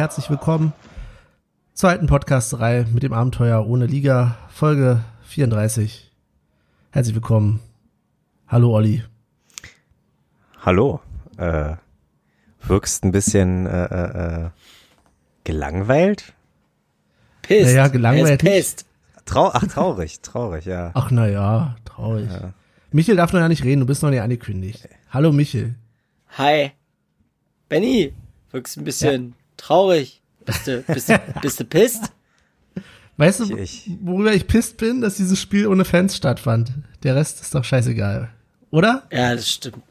Herzlich willkommen zur alten Podcast-Reihe mit dem Abenteuer ohne Liga, Folge 34. Herzlich willkommen. Hallo Olli. Hallo. Äh, wirkst ein bisschen äh, äh, äh gelangweilt? Pisst. Naja, gelangweilt. Pisst. Trau Ach, traurig, traurig, ja. Ach, naja, traurig. Ja. Michel darf noch ja nicht reden, du bist noch nicht angekündigt. Hallo Michel. Hi. Benny, wirkst ein bisschen ja. Traurig. Bist du, bist, du, bist du pisst? Weißt du, worüber ich pisst bin, dass dieses Spiel ohne Fans stattfand? Der Rest ist doch scheißegal. Oder? Ja, das stimmt.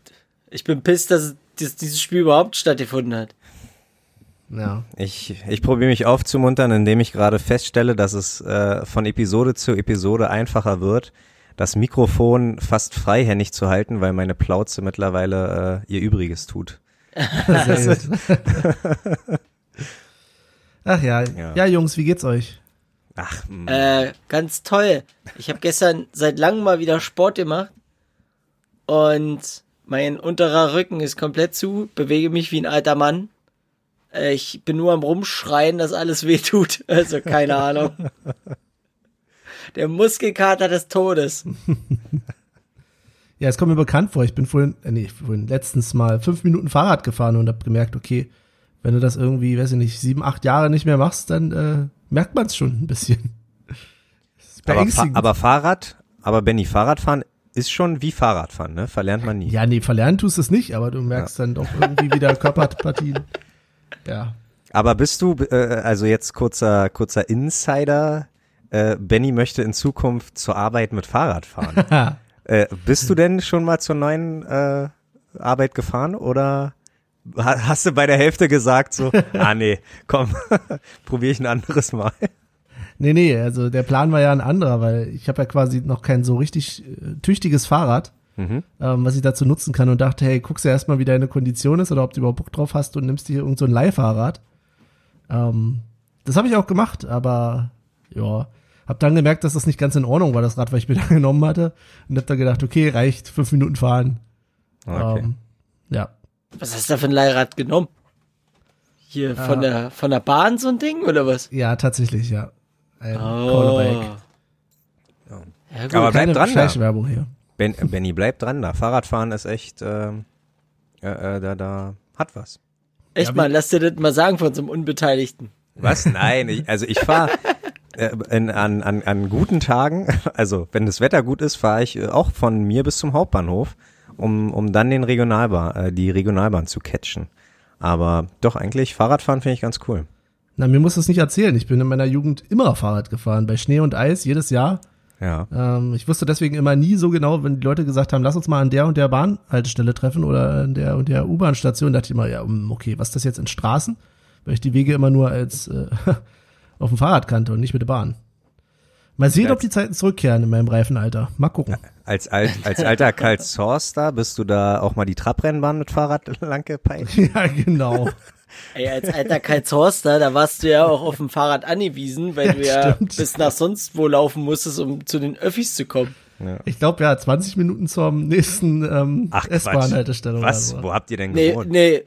Ich bin pisst, dass, dass dieses Spiel überhaupt stattgefunden hat. Ja. Ich, ich probiere mich aufzumuntern, indem ich gerade feststelle, dass es äh, von Episode zu Episode einfacher wird, das Mikrofon fast freihändig zu halten, weil meine Plauze mittlerweile äh, ihr Übriges tut. Sehr gut. Ach ja. ja. ja, Jungs, wie geht's euch? Ach, mm. äh, ganz toll. Ich habe gestern seit langem mal wieder Sport gemacht und mein unterer Rücken ist komplett zu, bewege mich wie ein alter Mann. Äh, ich bin nur am Rumschreien, dass alles weh tut. Also keine Ahnung. Der Muskelkater des Todes. ja, es kommt mir bekannt vor. Ich bin vorhin, äh, nee, vorhin letztens mal fünf Minuten Fahrrad gefahren und habe gemerkt, okay, wenn du das irgendwie, weiß ich nicht, sieben, acht Jahre nicht mehr machst, dann äh, merkt man es schon ein bisschen. Aber, Fa aber Fahrrad, aber Benny, Fahrradfahren ist schon wie Fahrradfahren, ne? Verlernt man nie. Ja, nee, verlernen tust du es nicht, aber du merkst ja. dann doch irgendwie wieder Körperpartien. Ja. Aber bist du, äh, also jetzt kurzer, kurzer Insider, äh, Benny möchte in Zukunft zur Arbeit mit Fahrrad fahren. äh, bist du denn schon mal zur neuen äh, Arbeit gefahren oder hast du bei der Hälfte gesagt so, ah nee, komm, probiere ich ein anderes Mal. Nee, nee, also der Plan war ja ein anderer, weil ich habe ja quasi noch kein so richtig äh, tüchtiges Fahrrad, mhm. ähm, was ich dazu nutzen kann und dachte, hey, guckst du erstmal, wie deine Kondition ist oder ob du überhaupt Bock drauf hast und nimmst dir irgend so ein Leihfahrrad. Ähm, das habe ich auch gemacht, aber ja, hab dann gemerkt, dass das nicht ganz in Ordnung war, das Rad, was ich mir da genommen hatte und hab dann gedacht, okay, reicht, fünf Minuten fahren. Okay. Ähm, ja. Was hast du da für ein Leihrad genommen? Hier von äh, der von der Bahn so ein Ding oder was? Ja, tatsächlich, ja. Ein oh. Ja. Ja, gut, Aber bleib dran da. Werbung hier. Ben, Benny, bleib dran da. Fahrradfahren ist echt, äh, äh, da, da hat was. Echt ja, mal, lass dir das mal sagen von so einem Unbeteiligten. Was? Nein, ich, also ich fahre äh, an, an, an guten Tagen, also wenn das Wetter gut ist, fahre ich äh, auch von mir bis zum Hauptbahnhof, um, um dann den Regionalbahn, äh, die Regionalbahn zu catchen. Aber doch eigentlich Fahrradfahren finde ich ganz cool. Na, mir muss das nicht erzählen. Ich bin in meiner Jugend immer Fahrrad gefahren, bei Schnee und Eis, jedes Jahr. Ja. Ähm, ich wusste deswegen immer nie so genau, wenn die Leute gesagt haben, lass uns mal an der und der Bahnhaltestelle treffen oder an der und der U-Bahn-Station, dachte ich immer, ja, okay, was ist das jetzt in Straßen? Weil ich die Wege immer nur als äh, auf dem Fahrrad kannte und nicht mit der Bahn. Mal sehen, als, ob die Zeiten zurückkehren in meinem Reifenalter. Mal gucken. Als, alt, als alter Karl Zorster bist du da auch mal die Trabrennbahn mit Fahrrad lang gepeilt? Ja, genau. Ey, als alter Karlshorster, da warst du ja auch auf dem Fahrrad angewiesen, weil du ja, ja bis nach sonst wo laufen musstest, um zu den Öffis zu kommen. Ja. Ich glaube, ja, 20 Minuten zur nächsten ähm, S-Bahn-Haltestelle. Was? So. Wo habt ihr denn gewohnt? Nee, nee.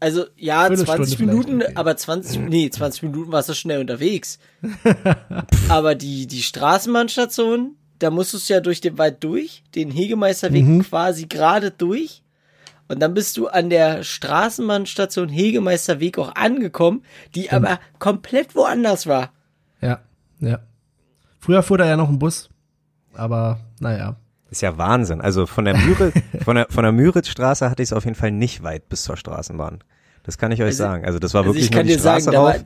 Also ja, 20 Minuten, okay. aber 20, nee, 20 Minuten warst du schnell unterwegs. aber die, die Straßenbahnstation, da musstest du ja durch den Wald durch, den Hegemeisterweg mhm. quasi gerade durch. Und dann bist du an der Straßenbahnstation Hegemeisterweg auch angekommen, die Stimmt. aber komplett woanders war. Ja, ja. Früher fuhr da ja noch ein Bus, aber naja. Ist ja Wahnsinn. Also von der Müritz, von der, von der Müritzstraße hatte ich es auf jeden Fall nicht weit bis zur Straßenbahn. Das kann ich euch also, sagen. Also das war also wirklich ich kann nur die dir Straße sagen, rauf.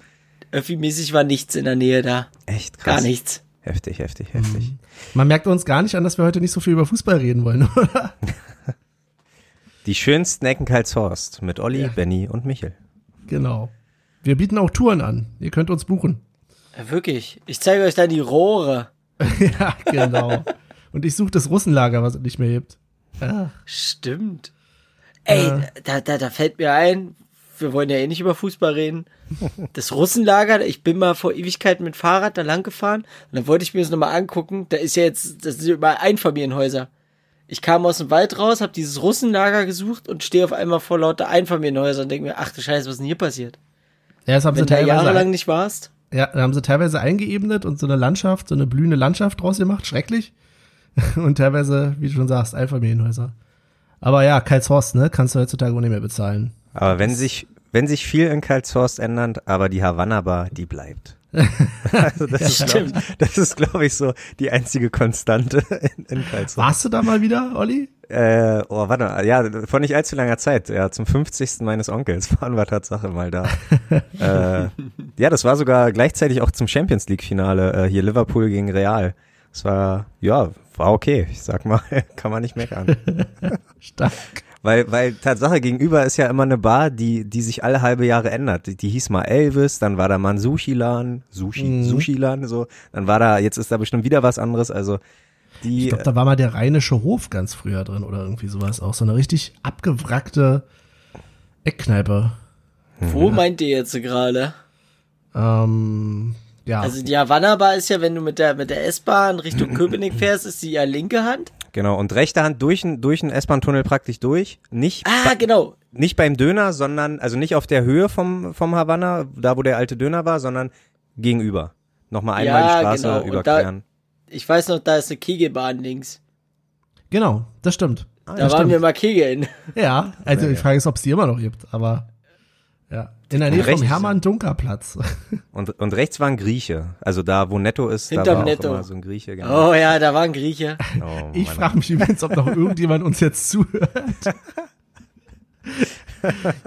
Da war, mäßig war nichts in der Nähe da. Echt krass. Gar nichts. Heftig, heftig, heftig. Mhm. Man merkt uns gar nicht an, dass wir heute nicht so viel über Fußball reden wollen, oder? Die schönsten Ecken Karlshorst mit Olli, ja. Benny und Michel. Genau. Wir bieten auch Touren an. Ihr könnt uns buchen. Ja, wirklich. Ich zeige euch da die Rohre. ja, genau. Und ich suche das Russenlager, was es nicht mehr gibt. Stimmt. Ey, äh. da, da, da fällt mir ein, wir wollen ja eh nicht über Fußball reden. Das Russenlager, ich bin mal vor Ewigkeiten mit Fahrrad da lang gefahren und dann wollte ich mir das nochmal angucken. Da ist ja jetzt, das sind überall Einfamilienhäuser. ich kam aus dem Wald raus, habe dieses Russenlager gesucht und stehe auf einmal vor lauter Einfamilienhäusern und denke mir, ach du Scheiße, was ist denn hier passiert? Ja, das haben Wenn sie teilweise jahrelang nicht warst. Ja, da haben sie teilweise eingeebnet und so eine Landschaft, so eine blühende Landschaft draus gemacht, schrecklich. Und teilweise, wie du schon sagst, Einfamilienhäuser. Aber ja, Karlshorst, ne, kannst du heutzutage auch nicht mehr bezahlen. Aber wenn sich, wenn sich viel in Karlshorst ändert, aber die Havanna Bar, die bleibt. also das, ja, ist, glaub, das ist, glaube ich, so die einzige Konstante in, in Karlshorst. Warst du da mal wieder, Olli? Äh, oh, warte mal, ja, vor nicht allzu langer Zeit, ja, zum 50. meines Onkels waren wir Tatsache mal da. äh, ja, das war sogar gleichzeitig auch zum Champions League Finale, äh, hier Liverpool gegen Real. Es war, ja, war okay. Ich sag mal, kann man nicht meckern. Stark. Weil, weil Tatsache gegenüber ist ja immer eine Bar, die, die sich alle halbe Jahre ändert. Die, die hieß mal Elvis, dann war da mal ein Sushi-Lan, Sushi, mhm. Sushi-Lan, so. Dann war da, jetzt ist da bestimmt wieder was anderes, also, die. Ich glaube, da war mal der Rheinische Hof ganz früher drin oder irgendwie sowas. Auch so eine richtig abgewrackte Eckkneipe. Wo ja. meint ihr jetzt gerade? Ähm, ja. Also die Havanna Bar ist ja, wenn du mit der, mit der S-Bahn Richtung Köpenick fährst, ist die ja linke Hand. Genau, und rechte Hand durch, durch den S-Bahn-Tunnel praktisch durch. Nicht, ah, genau. nicht beim Döner, sondern, also nicht auf der Höhe vom, vom Havanna, da wo der alte Döner war, sondern gegenüber. Nochmal einmal ja, die Straße genau. überqueren. Da, ich weiß noch, da ist eine Kegelbahn links. Genau, das stimmt. Ah, da waren stimmt. wir mal kegeln. Ja, also ich frage es, ob es die immer noch gibt, aber ja. In der Nähe vom Hermann Dunker Platz. Und, und rechts war ein Grieche. Also da, wo Netto ist, Hinterm da war Netto. auch immer so ein Grieche. Genau. Oh ja, da war ein Grieche. Oh, ich frage mich übrigens, ob noch irgendjemand uns jetzt zuhört.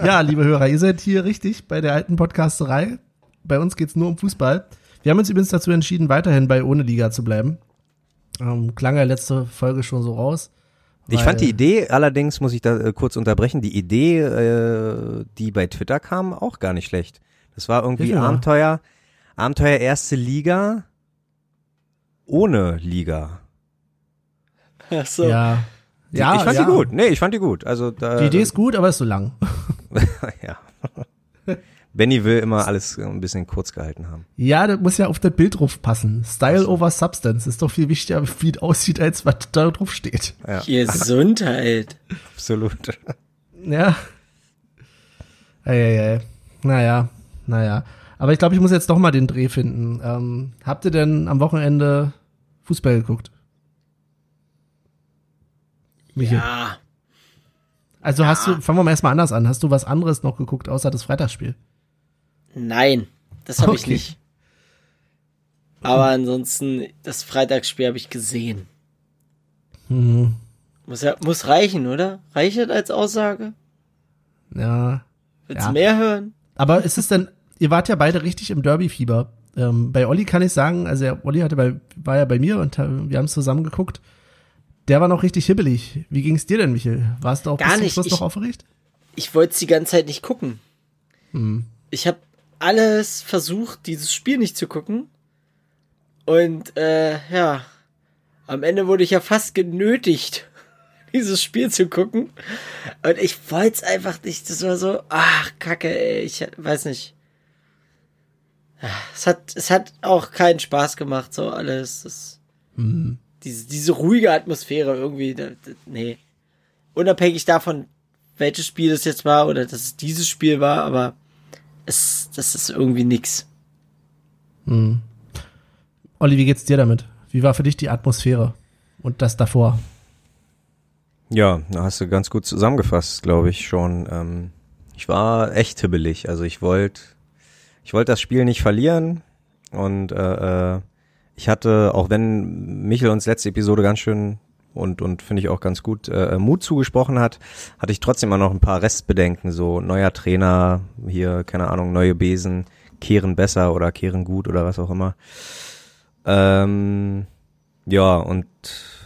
ja, liebe Hörer, ihr seid hier richtig bei der alten Podcasterei. Bei uns geht's nur um Fußball. Wir haben uns übrigens dazu entschieden, weiterhin bei Ohne Liga zu bleiben. Ähm, klang ja letzte Folge schon so raus. Ich fand die Idee, allerdings muss ich da äh, kurz unterbrechen, die Idee, äh, die bei Twitter kam, auch gar nicht schlecht. Das war irgendwie ja. Abenteuer, Abenteuer erste Liga ohne Liga. Ach so. Ja. Die, ja, ich fand ja. die gut. Nee, ich fand die gut. Also da, die Idee ist gut, aber ist so lang. ja. Benny will immer alles ein bisschen kurz gehalten haben. Ja, das muss ja auf das Bild drauf passen. Style so. over Substance ist doch viel wichtiger, wie es aussieht, als was da drauf steht. Ja. Gesundheit. Absolut. Ja. Eieiei. Naja, naja. Aber ich glaube, ich muss jetzt doch mal den Dreh finden. Ähm, habt ihr denn am Wochenende Fußball geguckt? Michael? Ja. Also ja. hast du, fangen wir mal erstmal anders an. Hast du was anderes noch geguckt, außer das Freitagsspiel? Nein, das habe okay. ich nicht. Aber ansonsten, das Freitagsspiel habe ich gesehen. Mhm. Muss, ja, muss reichen, oder? Reicht das als Aussage? Ja. Willst du mehr hören? Aber ist es denn, ihr wart ja beide richtig im Derby-Fieber. Ähm, bei Olli kann ich sagen, also ja, Olli hatte bei, war ja bei mir und wir haben es zusammen geguckt. Der war noch richtig hibbelig. Wie ging es dir denn, Michael? Warst du auch Gar bis zum Schluss ich, noch aufgeregt? Ich wollte es die ganze Zeit nicht gucken. Hm. Ich habe alles versucht, dieses Spiel nicht zu gucken. Und äh, ja, am Ende wurde ich ja fast genötigt, dieses Spiel zu gucken. Und ich wollte es einfach nicht. Das war so, ach, Kacke, ey, ich weiß nicht. Es hat, es hat auch keinen Spaß gemacht, so alles. Das, mhm. diese, diese ruhige Atmosphäre irgendwie, das, das, nee. Unabhängig davon, welches Spiel das jetzt war oder dass es dieses Spiel war, aber es, das ist irgendwie nix. Hm. Olli, wie geht's dir damit? Wie war für dich die Atmosphäre und das davor? Ja, da hast du ganz gut zusammengefasst, glaube ich schon. Ähm, ich war echt hibbelig. Also ich wollte, ich wollte das Spiel nicht verlieren und äh, äh, ich hatte, auch wenn Michel uns letzte Episode ganz schön und, und finde ich auch ganz gut äh, Mut zugesprochen hat, hatte ich trotzdem immer noch ein paar Restbedenken, so neuer Trainer, hier, keine Ahnung, neue Besen, kehren besser oder kehren gut oder was auch immer. Ähm, ja, und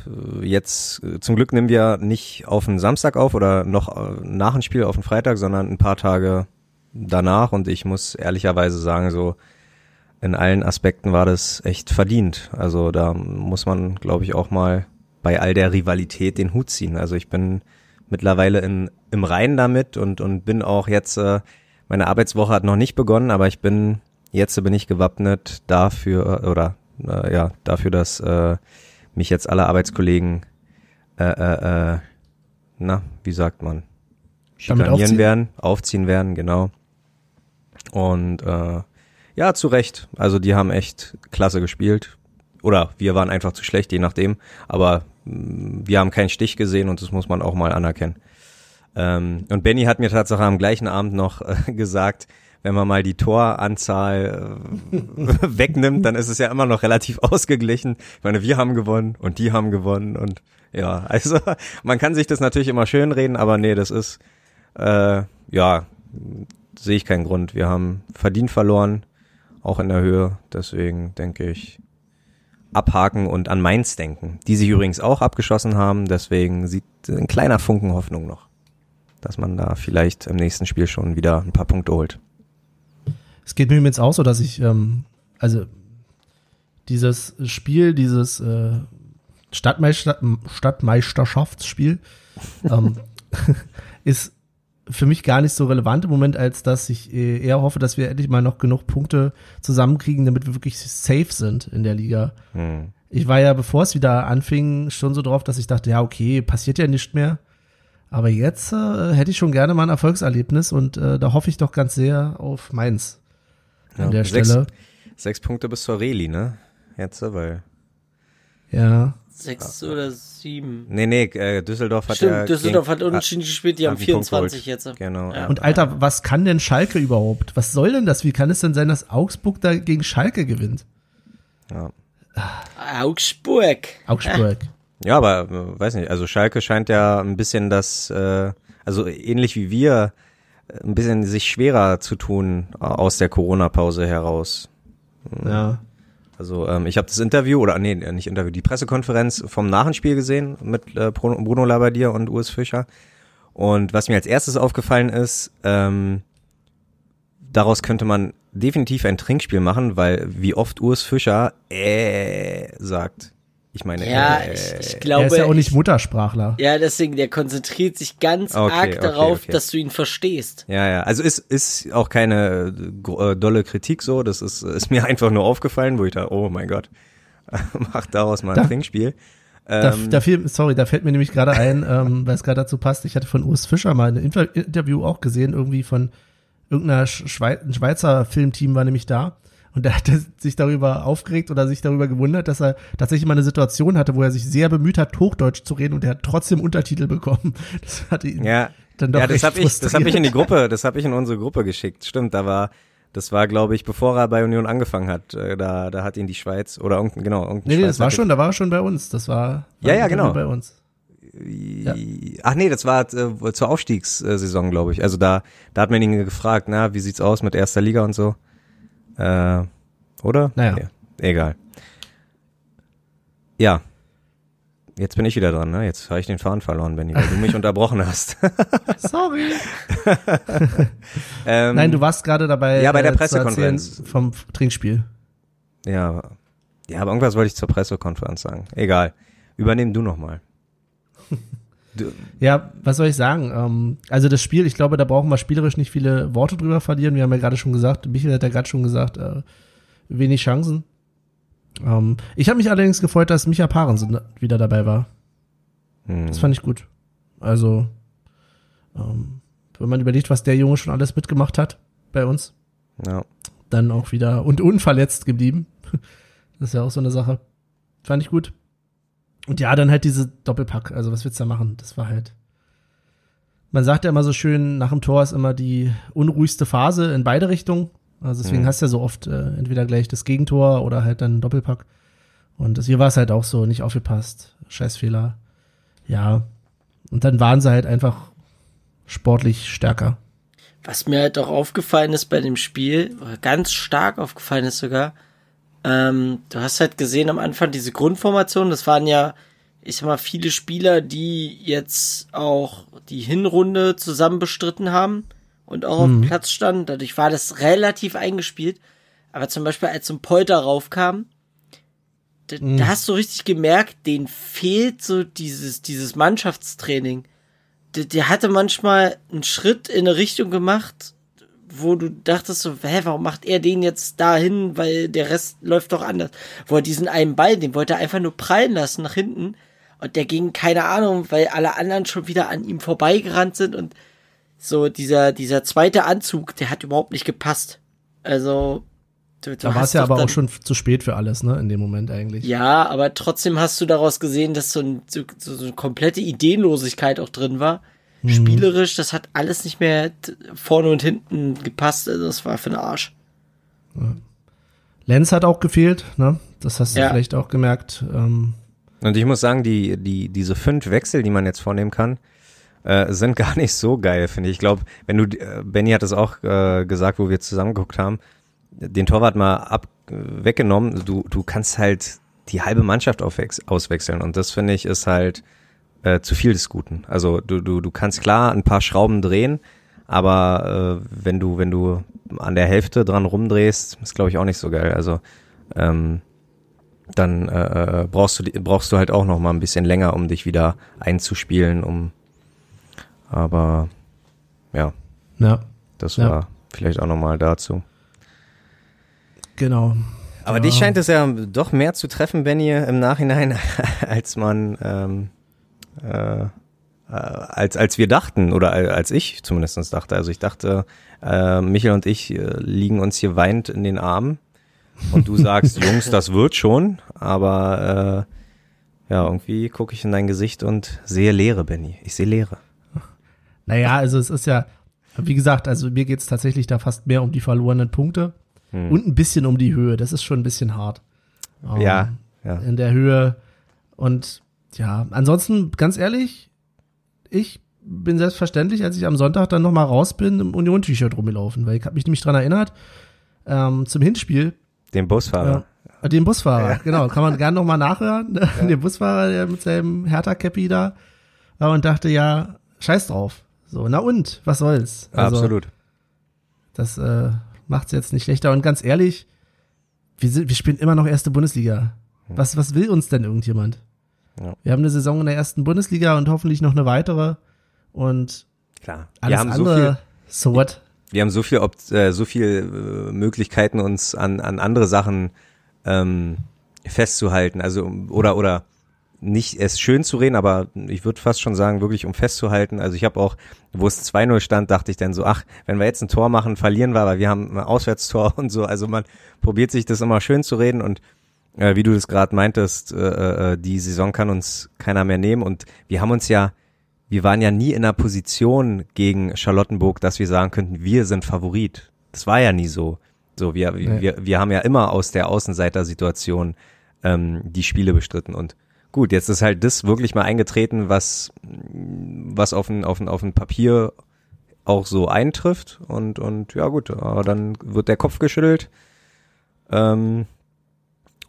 äh, jetzt äh, zum Glück nehmen wir nicht auf den Samstag auf oder noch äh, nach dem Spiel auf den Freitag, sondern ein paar Tage danach und ich muss ehrlicherweise sagen, so in allen Aspekten war das echt verdient. Also da muss man, glaube ich, auch mal bei all der Rivalität den Hut ziehen. Also ich bin mittlerweile in, im Reinen damit und, und bin auch jetzt, äh, meine Arbeitswoche hat noch nicht begonnen, aber ich bin, jetzt bin ich gewappnet dafür, äh, oder äh, ja, dafür, dass äh, mich jetzt alle Arbeitskollegen äh, äh, äh, na, wie sagt man? Schikanieren werden, aufziehen werden, genau. Und äh, ja, zu Recht. Also die haben echt klasse gespielt. Oder wir waren einfach zu schlecht, je nachdem. Aber mm, wir haben keinen Stich gesehen und das muss man auch mal anerkennen. Ähm, und Benny hat mir tatsächlich am gleichen Abend noch äh, gesagt, wenn man mal die Toranzahl äh, wegnimmt, dann ist es ja immer noch relativ ausgeglichen. Ich meine, wir haben gewonnen und die haben gewonnen und ja, also man kann sich das natürlich immer schön reden, aber nee, das ist äh, ja sehe ich keinen Grund. Wir haben verdient verloren, auch in der Höhe. Deswegen denke ich abhaken und an Mainz denken, die sich übrigens auch abgeschossen haben. Deswegen sieht ein kleiner Funken Hoffnung noch, dass man da vielleicht im nächsten Spiel schon wieder ein paar Punkte holt. Es geht mir jetzt auch so, dass ich, ähm, also dieses Spiel, dieses äh, Stadtmeister Stadtmeisterschaftsspiel ähm, ist für mich gar nicht so relevant im Moment, als dass ich äh, eher hoffe, dass wir endlich mal noch genug Punkte zusammenkriegen, damit wir wirklich safe sind in der Liga. Hm. Ich war ja, bevor es wieder anfing, schon so drauf, dass ich dachte, ja, okay, passiert ja nicht mehr. Aber jetzt äh, hätte ich schon gerne mal ein Erfolgserlebnis und äh, da hoffe ich doch ganz sehr auf Mainz ja, an der sechs, Stelle. Sechs Punkte bis zur Reli, ne? Jetzt, weil. Ja. Sechs ja. oder sieben. Nee, nee, äh, Düsseldorf hat Stimmt, ja Düsseldorf gegen, hat unentschieden gespielt, die haben 24 jetzt. Genau. Ja. Und Alter, was kann denn Schalke überhaupt? Was soll denn das? Wie kann es denn sein, dass Augsburg da gegen Schalke gewinnt? Ja. Augsburg. Augsburg. Ja, aber äh, weiß nicht, also Schalke scheint ja ein bisschen das, äh, also ähnlich wie wir, ein bisschen sich schwerer zu tun aus der Corona-Pause heraus. Ja. Also ähm, ich habe das Interview oder nee, nicht Interview, die Pressekonferenz vom Nachenspiel gesehen mit äh, Bruno Labbadia und Urs Fischer. Und was mir als erstes aufgefallen ist, ähm, daraus könnte man definitiv ein Trinkspiel machen, weil wie oft Urs Fischer äh sagt. Ich meine, ja, äh, ich, ich glaube. Er ist ja auch nicht Muttersprachler. Ja, deswegen, der konzentriert sich ganz okay, arg okay, darauf, okay. dass du ihn verstehst. Ja, ja. Also ist, ist auch keine äh, dolle Kritik so. Das ist, ist mir einfach nur aufgefallen, wo ich dachte, oh mein Gott, mach daraus mal ein da, Trinkspiel. Da, ähm, da fiel, sorry, da fällt mir nämlich gerade ein, ähm, weil es gerade dazu passt. Ich hatte von Urs Fischer mal ein Interview auch gesehen, irgendwie von irgendeiner Schweiz, ein Schweizer Filmteam war nämlich da. Und er hatte sich darüber aufgeregt oder sich darüber gewundert, dass er tatsächlich mal eine Situation hatte, wo er sich sehr bemüht hat, Hochdeutsch zu reden und er hat trotzdem Untertitel bekommen. Das hatte ihn ja. dann doch Ja, das habe ich, das habe ich in die Gruppe, das habe ich in unsere Gruppe geschickt. Stimmt, da war, das war, glaube ich, bevor er bei Union angefangen hat. Äh, da, da hat ihn die Schweiz oder irgendein, genau, irgendein Nee, nee, das war schon, da war er schon bei uns. Das war, war ja, ja, genau. bei uns. Ja. Ach nee, das war äh, zur Aufstiegssaison, glaube ich. Also da, da hat man ihn gefragt, na, wie sieht's aus mit erster Liga und so. Äh, oder? Naja. Ja, egal. Ja. Jetzt bin ich wieder dran, ne? Jetzt habe ich den Faden verloren, Benny, weil du mich unterbrochen hast. Sorry. ähm, Nein, du warst gerade dabei. Ja, bei der äh, Pressekonferenz. Vom Trinkspiel. Ja. Ja, aber irgendwas wollte ich zur Pressekonferenz sagen. Egal. Übernehm du nochmal. Ja, was soll ich sagen? Ähm, also das Spiel, ich glaube, da brauchen wir spielerisch nicht viele Worte drüber verlieren. Wir haben ja gerade schon gesagt, Michael hat ja gerade schon gesagt, äh, wenig Chancen. Ähm, ich habe mich allerdings gefreut, dass Micha Parensen wieder dabei war. Hm. Das fand ich gut. Also, ähm, wenn man überlegt, was der Junge schon alles mitgemacht hat bei uns, ja. dann auch wieder und unverletzt geblieben. Das ist ja auch so eine Sache. Fand ich gut. Und ja, dann halt diese Doppelpack. Also was willst du da machen? Das war halt. Man sagt ja immer so schön, nach dem Tor ist immer die unruhigste Phase in beide Richtungen. Also deswegen mhm. hast du ja so oft äh, entweder gleich das Gegentor oder halt dann Doppelpack. Und das, hier war es halt auch so, nicht aufgepasst. Scheißfehler. Ja. Und dann waren sie halt einfach sportlich stärker. Was mir halt auch aufgefallen ist bei dem Spiel, ganz stark aufgefallen ist sogar, ähm, du hast halt gesehen am Anfang diese Grundformation, das waren ja, ich sag mal, viele Spieler, die jetzt auch die Hinrunde zusammen bestritten haben und auch mhm. auf dem Platz standen. Dadurch war das relativ eingespielt. Aber zum Beispiel, als so ein Polter raufkam, da, mhm. da hast du richtig gemerkt, denen fehlt so dieses, dieses Mannschaftstraining. Der, der hatte manchmal einen Schritt in eine Richtung gemacht, wo du dachtest so, hä, warum macht er den jetzt dahin, weil der Rest läuft doch anders. Wo er diesen einen Ball, den wollte er einfach nur prallen lassen nach hinten Und der ging, keine Ahnung, weil alle anderen schon wieder an ihm vorbeigerannt sind und so dieser, dieser zweite Anzug, der hat überhaupt nicht gepasst. Also, du, du da war es ja aber dann, auch schon zu spät für alles, ne, in dem Moment eigentlich. Ja, aber trotzdem hast du daraus gesehen, dass so, ein, so, so eine komplette Ideenlosigkeit auch drin war. Mhm. Spielerisch, das hat alles nicht mehr vorne und hinten gepasst. Also, das war für den Arsch. Ja. Lenz hat auch gefehlt, ne? Das hast du ja. vielleicht auch gemerkt. Ähm. Und ich muss sagen, die, die, diese fünf Wechsel, die man jetzt vornehmen kann, äh, sind gar nicht so geil, finde ich. Ich glaube, wenn du, äh, Benny hat es auch äh, gesagt, wo wir zusammengeguckt haben, den Torwart mal ab, äh, weggenommen, du, du kannst halt die halbe Mannschaft auswechseln und das finde ich ist halt äh, zu viel des Guten. Also du, du, du kannst klar ein paar Schrauben drehen, aber äh, wenn du, wenn du an der Hälfte dran rumdrehst, ist glaube ich auch nicht so geil. Also ähm, dann äh, brauchst du brauchst du halt auch noch mal ein bisschen länger, um dich wieder einzuspielen, um aber ja. Ja. Das ja. war vielleicht auch nochmal dazu. Genau. Aber ja. dich scheint es ja doch mehr zu treffen, Benny, im Nachhinein, als man, ähm, äh, äh, als, als wir dachten, oder als ich zumindest dachte. Also ich dachte, äh, Michael und ich äh, liegen uns hier weint in den Armen und du sagst, Jungs, das wird schon, aber äh, ja, irgendwie gucke ich in dein Gesicht und sehe Leere, Benny. Ich sehe Leere. Naja, also es ist ja, wie gesagt, also mir geht es tatsächlich da fast mehr um die verlorenen Punkte hm. und ein bisschen um die Höhe. Das ist schon ein bisschen hart. Um, ja, ja. In der Höhe. Und ja, ansonsten, ganz ehrlich, ich bin selbstverständlich, als ich am Sonntag dann nochmal raus bin, im Union-T-Shirt rumgelaufen, weil ich habe mich nämlich dran erinnert, ähm, zum Hinspiel. Den Busfahrer. Äh, den Busfahrer, ja. genau. Kann man gerne nochmal nachhören. Ja. Den Busfahrer, der mit seinem Hertha-Cappy da. Und dachte, ja, scheiß drauf. So, na und, was soll's? Also, Absolut. Das äh, macht's jetzt nicht schlechter. Und ganz ehrlich, wir, sind, wir spielen immer noch erste Bundesliga. Hm. Was, was will uns denn irgendjemand? Ja. Wir haben eine Saison in der ersten Bundesliga und hoffentlich noch eine weitere. Und Klar. alles wir haben andere, so, viel, so what? Wir haben so viel, äh, so viel äh, Möglichkeiten, uns an, an andere Sachen ähm, festzuhalten. Also, oder, oder nicht es schön zu reden, aber ich würde fast schon sagen, wirklich um festzuhalten. Also ich habe auch, wo es 2-0 stand, dachte ich dann so, ach, wenn wir jetzt ein Tor machen, verlieren wir, weil wir haben ein Auswärtstor und so. Also man probiert sich das immer schön zu reden und äh, wie du das gerade meintest, äh, äh, die Saison kann uns keiner mehr nehmen und wir haben uns ja, wir waren ja nie in einer Position gegen Charlottenburg, dass wir sagen könnten, wir sind Favorit. Das war ja nie so. So, wir, nee. wir, wir haben ja immer aus der Außenseiter-Situation ähm, die Spiele bestritten und Gut, jetzt ist halt das wirklich mal eingetreten, was, was auf ein, auf ein, auf ein Papier auch so eintrifft und, und ja gut, dann wird der Kopf geschüttelt ähm,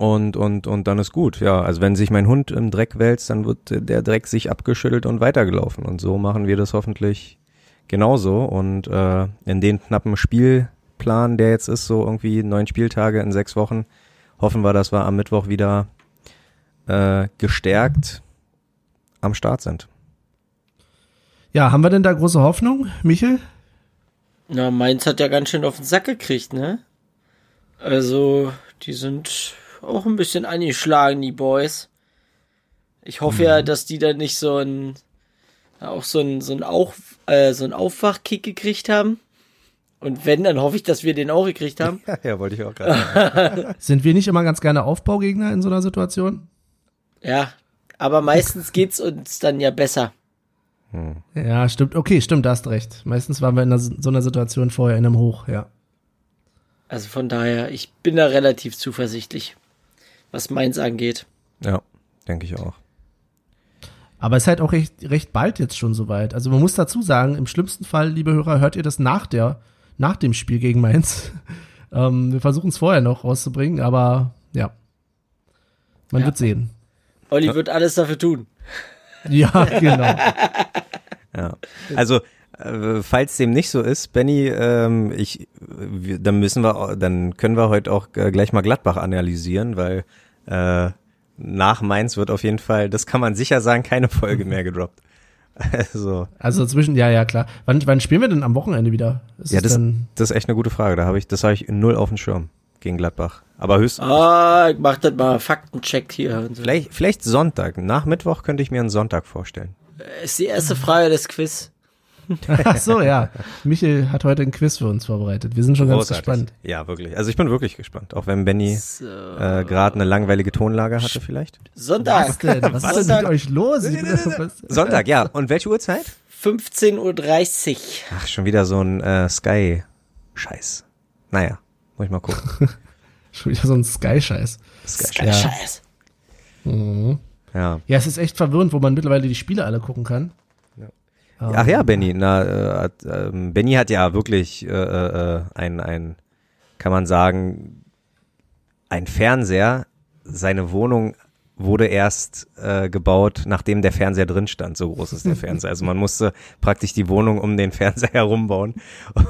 und, und, und dann ist gut. Ja, also wenn sich mein Hund im Dreck wälzt, dann wird der Dreck sich abgeschüttelt und weitergelaufen und so machen wir das hoffentlich genauso und äh, in den knappen Spielplan, der jetzt ist, so irgendwie neun Spieltage in sechs Wochen, hoffen wir, dass wir am Mittwoch wieder äh, gestärkt am Start sind. Ja, haben wir denn da große Hoffnung, Michel? Na, Mainz hat ja ganz schön auf den Sack gekriegt, ne? Also, die sind auch ein bisschen angeschlagen, die Boys. Ich hoffe mhm. ja, dass die da nicht so ein auch so ein so ein, auch, äh, so ein Aufwachkick gekriegt haben. Und wenn, dann hoffe ich, dass wir den auch gekriegt haben. ja, ja wollte ich auch gerade. Sind wir nicht immer ganz gerne Aufbaugegner in so einer Situation? Ja, aber meistens geht's uns dann ja besser. Hm. Ja, stimmt. Okay, stimmt, da hast recht. Meistens waren wir in so einer Situation vorher in einem Hoch, ja. Also von daher, ich bin da relativ zuversichtlich, was meins angeht. Ja, denke ich auch. Aber es ist halt auch recht, recht bald jetzt schon soweit. Also man muss dazu sagen, im schlimmsten Fall, liebe Hörer, hört ihr das nach der, nach dem Spiel gegen Mainz. ähm, wir versuchen es vorher noch rauszubringen, aber ja. Man ja. wird sehen. Olli ja. wird alles dafür tun. Ja, genau. ja. Also, falls dem nicht so ist, Benny, ähm, ich, wir, dann müssen wir, dann können wir heute auch äh, gleich mal Gladbach analysieren, weil äh, nach Mainz wird auf jeden Fall, das kann man sicher sagen, keine Folge mehr gedroppt. Also, also zwischen, ja, ja, klar. Wann, wann spielen wir denn am Wochenende wieder? Ist ja, das, das ist echt eine gute Frage. Da habe ich, das habe ich null auf dem Schirm. gegen Gladbach. Aber höchstens. Ah, ich mach das mal Faktencheck hier. So. Vielleicht, vielleicht Sonntag. Nach Mittwoch könnte ich mir einen Sonntag vorstellen. Äh, ist die erste Frage des Quiz. Ach so, ja. Michael hat heute ein Quiz für uns vorbereitet. Wir sind schon Großartig. ganz gespannt. Ja, wirklich. Also ich bin wirklich gespannt. Auch wenn Benny so. äh, gerade eine langweilige Tonlage hatte vielleicht. Sonntag. Was denn? Was, Was ist denn mit euch los? Sonntag, ja. Und welche Uhrzeit? 15.30 Uhr. Ach, schon wieder so ein äh, Sky-Scheiß. Naja, muss ich mal gucken. schon wieder so ein Sky-Scheiß. Sky-Scheiß. Ja. Mhm. ja. Ja, es ist echt verwirrend, wo man mittlerweile die Spiele alle gucken kann. Ach ja, Benny. Na, äh, äh, Benny hat ja wirklich äh, äh, ein, ein, kann man sagen, ein Fernseher. Seine Wohnung wurde erst äh, gebaut, nachdem der Fernseher drin stand. So groß ist der Fernseher. Also man musste praktisch die Wohnung um den Fernseher herumbauen.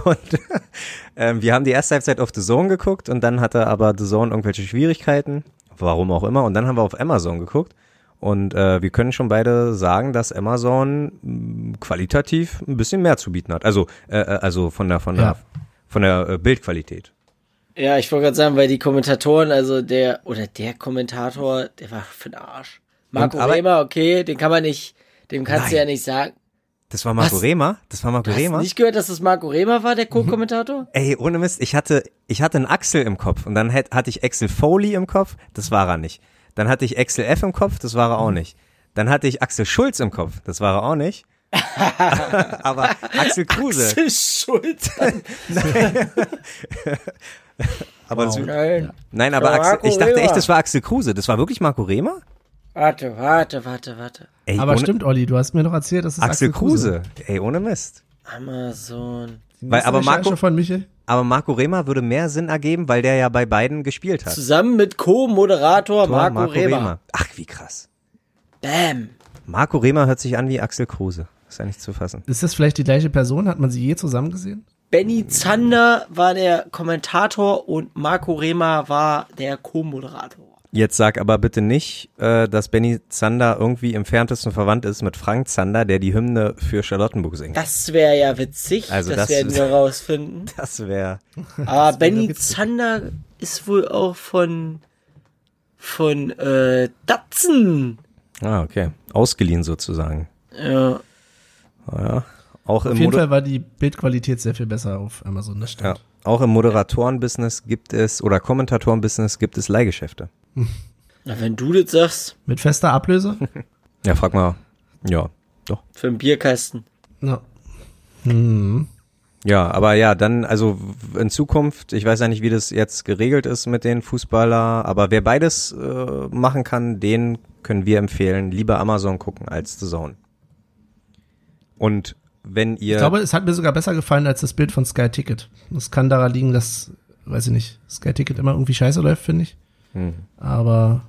Und äh, wir haben die erste Halbzeit auf The Zone geguckt und dann hatte aber The Zone irgendwelche Schwierigkeiten, warum auch immer. Und dann haben wir auf Amazon geguckt und äh, wir können schon beide sagen, dass Amazon mh, mm, qualitativ ein bisschen mehr zu bieten hat. Also, äh, äh, also von der von der ja. von der äh, Bildqualität. Ja, ich wollte gerade sagen, weil die Kommentatoren, also der oder der Kommentator, der war für den Arsch. Marco Und, Rehmer, okay, den kann man nicht, dem kannst Nein. du ja nicht sagen. Das war Marco Was? Rehmer? Das war Marco du Rehmer? Hast nicht gehört, dass das Marco Rehmer war, der mhm. Co-Kommentator? Ey, ohne Mist, ich hatte, ich hatte einen Axel im Kopf und dann hatte ich Axel Foley im Kopf, das war er nicht. Dann hatte ich Axel F im Kopf, das war er auch nicht. Dann hatte ich Axel Schulz im Kopf, das war er auch nicht. aber Axel Kruse. Axel Schulz. aber wow. nein. nein, aber Axel, ich dachte echt, das war Axel Kruse. Das war wirklich Marco Rehmer? Warte, warte, warte, warte. Ey, aber ohne, stimmt, Olli, du hast mir doch erzählt, dass es Axel, Axel Kruse. Kruse. Ey, ohne Mist. Amazon. Weil, aber Marco, von Michel? Aber Marco Rehmer würde mehr Sinn ergeben, weil der ja bei beiden gespielt hat. Zusammen mit Co-Moderator Marco, Marco Rehmer. Rehmer. Ach, wie krass. Bam. Marco Rehmer hört sich an wie Axel Kruse. Ist ja nicht zu fassen. Ist das vielleicht die gleiche Person? Hat man sie je zusammen gesehen? Benny Zander war der Kommentator und Marco Rehmer war der Co-Moderator. Jetzt sag aber bitte nicht, äh, dass Benny Zander irgendwie im ferntesten verwandt ist mit Frank Zander, der die Hymne für Charlottenburg singt. Das wäre ja witzig. Also das, das werden wir rausfinden. Das wäre. Aber Benny Zander ist wohl auch von von äh, Datsen. Ah, okay. Ausgeliehen sozusagen. Ja. Ja. Auch auf jeden Moder Fall war die Bildqualität sehr viel besser auf Amazon, das stimmt. Ja. Auch im Moderatoren-Business gibt es, oder Kommentatoren-Business gibt es Leihgeschäfte. Na, wenn du das sagst. Mit fester Ablöse? ja, frag mal. Ja, doch. Für einen Bierkasten. Ja. Hm. Ja, aber ja, dann, also in Zukunft, ich weiß ja nicht, wie das jetzt geregelt ist mit den Fußballer, aber wer beides äh, machen kann, den können wir empfehlen, lieber Amazon gucken als The Zone. Und wenn ihr. Ich glaube, es hat mir sogar besser gefallen als das Bild von Sky Ticket. Das kann daran liegen, dass, weiß ich nicht, Sky Ticket immer irgendwie scheiße läuft, finde ich. Hm. Aber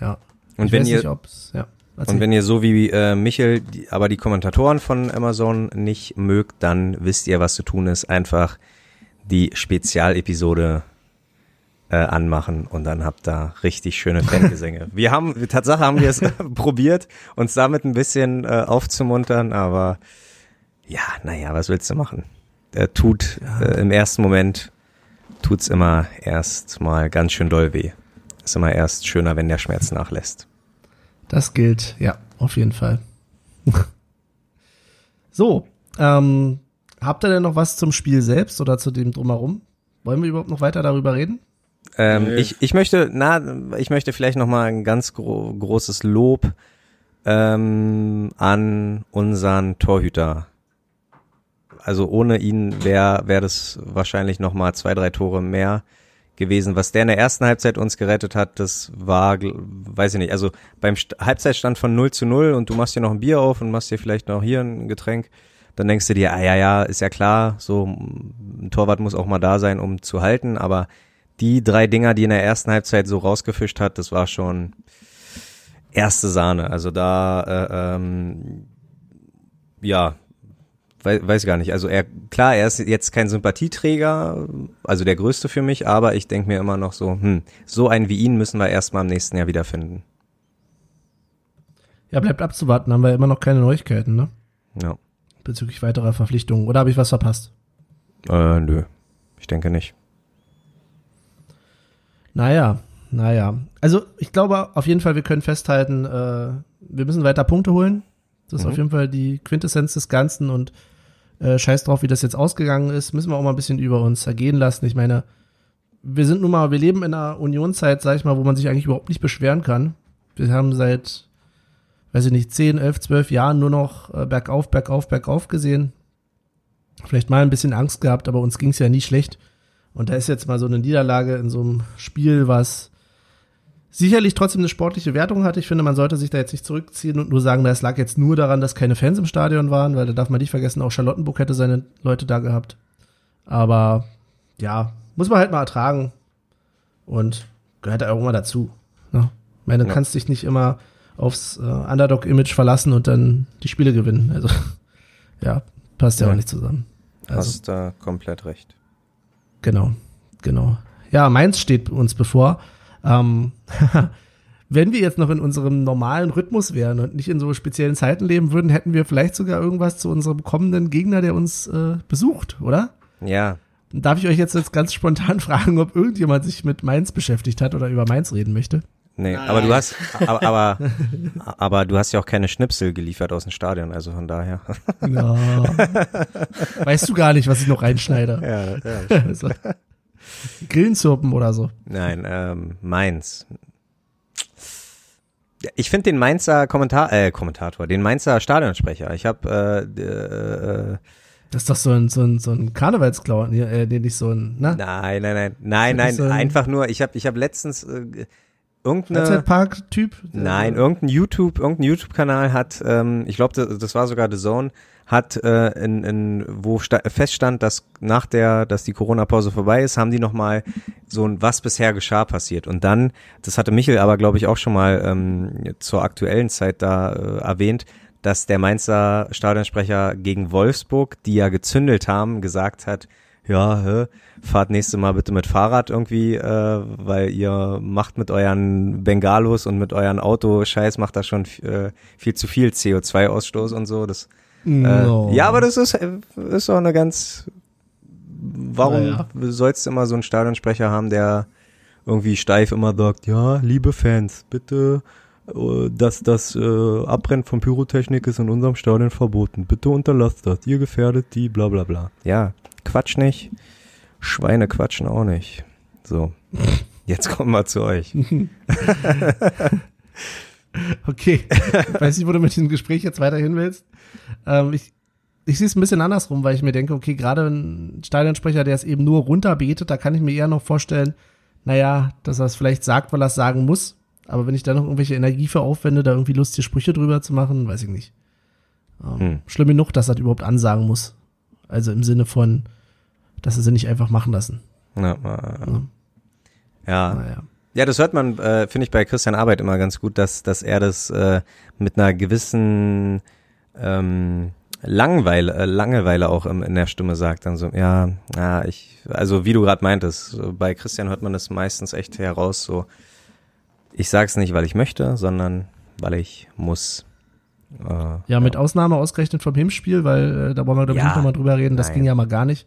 ja. Und ich wenn ihr, nicht, ja, und wenn ihr so wie äh, Michel, die, aber die Kommentatoren von Amazon nicht mögt, dann wisst ihr, was zu tun ist. Einfach die Spezialepisode äh, anmachen und dann habt da richtig schöne Fangesänge. wir haben, Tatsache haben wir es probiert, uns damit ein bisschen äh, aufzumuntern, aber ja, naja, was willst du machen? Der tut äh, im ersten Moment tut's immer erst mal ganz schön doll weh. Ist immer erst schöner, wenn der Schmerz nachlässt. Das gilt, ja, auf jeden Fall. so, ähm, habt ihr denn noch was zum Spiel selbst oder zu dem drumherum? Wollen wir überhaupt noch weiter darüber reden? Ähm, ich, ich möchte, na, ich möchte vielleicht noch mal ein ganz gro großes Lob ähm, an unseren Torhüter also ohne ihn wäre wär das wahrscheinlich noch mal zwei, drei Tore mehr gewesen. Was der in der ersten Halbzeit uns gerettet hat, das war, weiß ich nicht, also beim Halbzeitstand von 0 zu 0 und du machst dir noch ein Bier auf und machst dir vielleicht noch hier ein Getränk, dann denkst du dir, ah ja, ja, ist ja klar, so ein Torwart muss auch mal da sein, um zu halten, aber die drei Dinger, die in der ersten Halbzeit so rausgefischt hat, das war schon erste Sahne. Also da, äh, ähm, ja, weiß, weiß gar nicht. Also er, klar, er ist jetzt kein Sympathieträger, also der größte für mich, aber ich denke mir immer noch so, hm, so einen wie ihn müssen wir erstmal im nächsten Jahr wiederfinden. Ja, bleibt abzuwarten, haben wir immer noch keine Neuigkeiten, ne? Ja. Bezüglich weiterer Verpflichtungen. Oder habe ich was verpasst? Äh, nö. Ich denke nicht. Naja, naja. Also ich glaube auf jeden Fall, wir können festhalten, äh, wir müssen weiter Punkte holen. Das ist mhm. auf jeden Fall die Quintessenz des Ganzen und äh, scheiß drauf, wie das jetzt ausgegangen ist, müssen wir auch mal ein bisschen über uns ergehen lassen. Ich meine, wir sind nun mal, wir leben in einer Unionszeit, sag ich mal, wo man sich eigentlich überhaupt nicht beschweren kann. Wir haben seit, weiß ich nicht, 10, 11, 12 Jahren nur noch äh, bergauf, bergauf, bergauf gesehen. Vielleicht mal ein bisschen Angst gehabt, aber uns ging es ja nie schlecht. Und da ist jetzt mal so eine Niederlage in so einem Spiel, was sicherlich trotzdem eine sportliche Wertung hat. Ich finde, man sollte sich da jetzt nicht zurückziehen und nur sagen, das lag jetzt nur daran, dass keine Fans im Stadion waren, weil da darf man nicht vergessen, auch Charlottenburg hätte seine Leute da gehabt. Aber ja, muss man halt mal ertragen und gehört auch immer dazu. Ne? Ich meine, du ja. kannst dich nicht immer aufs äh, Underdog-Image verlassen und dann die Spiele gewinnen. Also ja, passt ja, ja. auch nicht zusammen. Also, Hast da komplett recht. Genau, genau. Ja, Mainz steht uns bevor. Ähm, wenn wir jetzt noch in unserem normalen Rhythmus wären und nicht in so speziellen Zeiten leben würden, hätten wir vielleicht sogar irgendwas zu unserem kommenden Gegner, der uns äh, besucht, oder? Ja. Darf ich euch jetzt, jetzt ganz spontan fragen, ob irgendjemand sich mit Mainz beschäftigt hat oder über Mainz reden möchte? Nee, Nein. aber du hast, aber, aber, aber du hast ja auch keine Schnipsel geliefert aus dem Stadion, also von daher. Ja. Weißt du gar nicht, was ich noch reinschneide? Ja, ja. Also, Grillenzirpen oder so. Nein, ähm, Mainz. Ich finde den Mainzer Kommentar, äh, Kommentator, den Mainzer Stadionsprecher. Ich habe äh, äh, das ist doch so ein, so ein, so ein Karnevalsklauer, äh, den nicht so ein, ne? Nein, nein, nein, nein, nein, so ein einfach nur, ich habe ich hab letztens äh, irgendeine Freizeitpark-Typ? Nein, irgendein YouTube, irgendein YouTube-Kanal hat, ähm, ich glaube, das, das war sogar The Zone, hat äh, in, in wo feststand, dass nach der, dass die Corona-Pause vorbei ist, haben die noch mal so ein was bisher geschah passiert. Und dann, das hatte Michel aber glaube ich auch schon mal ähm, zur aktuellen Zeit da äh, erwähnt, dass der Mainzer Stadionsprecher gegen Wolfsburg, die ja gezündelt haben, gesagt hat, ja, hä, fahrt nächste Mal bitte mit Fahrrad irgendwie, äh, weil ihr macht mit euren Bengalos und mit euren Auto-Scheiß macht da schon äh, viel zu viel CO2-Ausstoß und so. Das, äh, no. Ja, aber das ist, ist auch eine ganz, warum naja. sollst du immer so einen Stadionsprecher haben, der irgendwie steif immer sagt, ja, liebe Fans, bitte äh, dass das äh, Abbrennen von Pyrotechnik ist in unserem Stadion verboten. Bitte unterlasst das. Ihr gefährdet die, bla bla bla. Ja, Quatsch nicht. Schweine quatschen auch nicht. So, jetzt kommen wir zu euch. okay, weiß nicht, wo du mit diesem Gespräch jetzt weiterhin willst. Ähm, ich ich sehe es ein bisschen andersrum, weil ich mir denke, okay, gerade ein Stadionsprecher, der es eben nur runterbetet, da kann ich mir eher noch vorstellen, naja, dass er es vielleicht sagt, weil er es sagen muss. Aber wenn ich da noch irgendwelche Energie für aufwende, da irgendwie lustige Sprüche drüber zu machen, weiß ich nicht. Ähm, hm. Schlimm genug, dass er das überhaupt ansagen muss. Also im Sinne von, dass er sie nicht einfach machen lassen. Ja. ja. ja. ja. Ja, das hört man, äh, finde ich, bei Christian Arbeit immer ganz gut, dass, dass er das äh, mit einer gewissen ähm, Langweile, äh, Langeweile auch im, in der Stimme sagt. Dann so, ja, ja, ich, also wie du gerade meintest, bei Christian hört man das meistens echt heraus, so, ich sag's nicht, weil ich möchte, sondern weil ich muss. Äh, ja, mit Ausnahme ausgerechnet vom Hinspiel, weil äh, da wollen wir, glaube ich, ja, nochmal drüber reden. Das nein. ging ja mal gar nicht.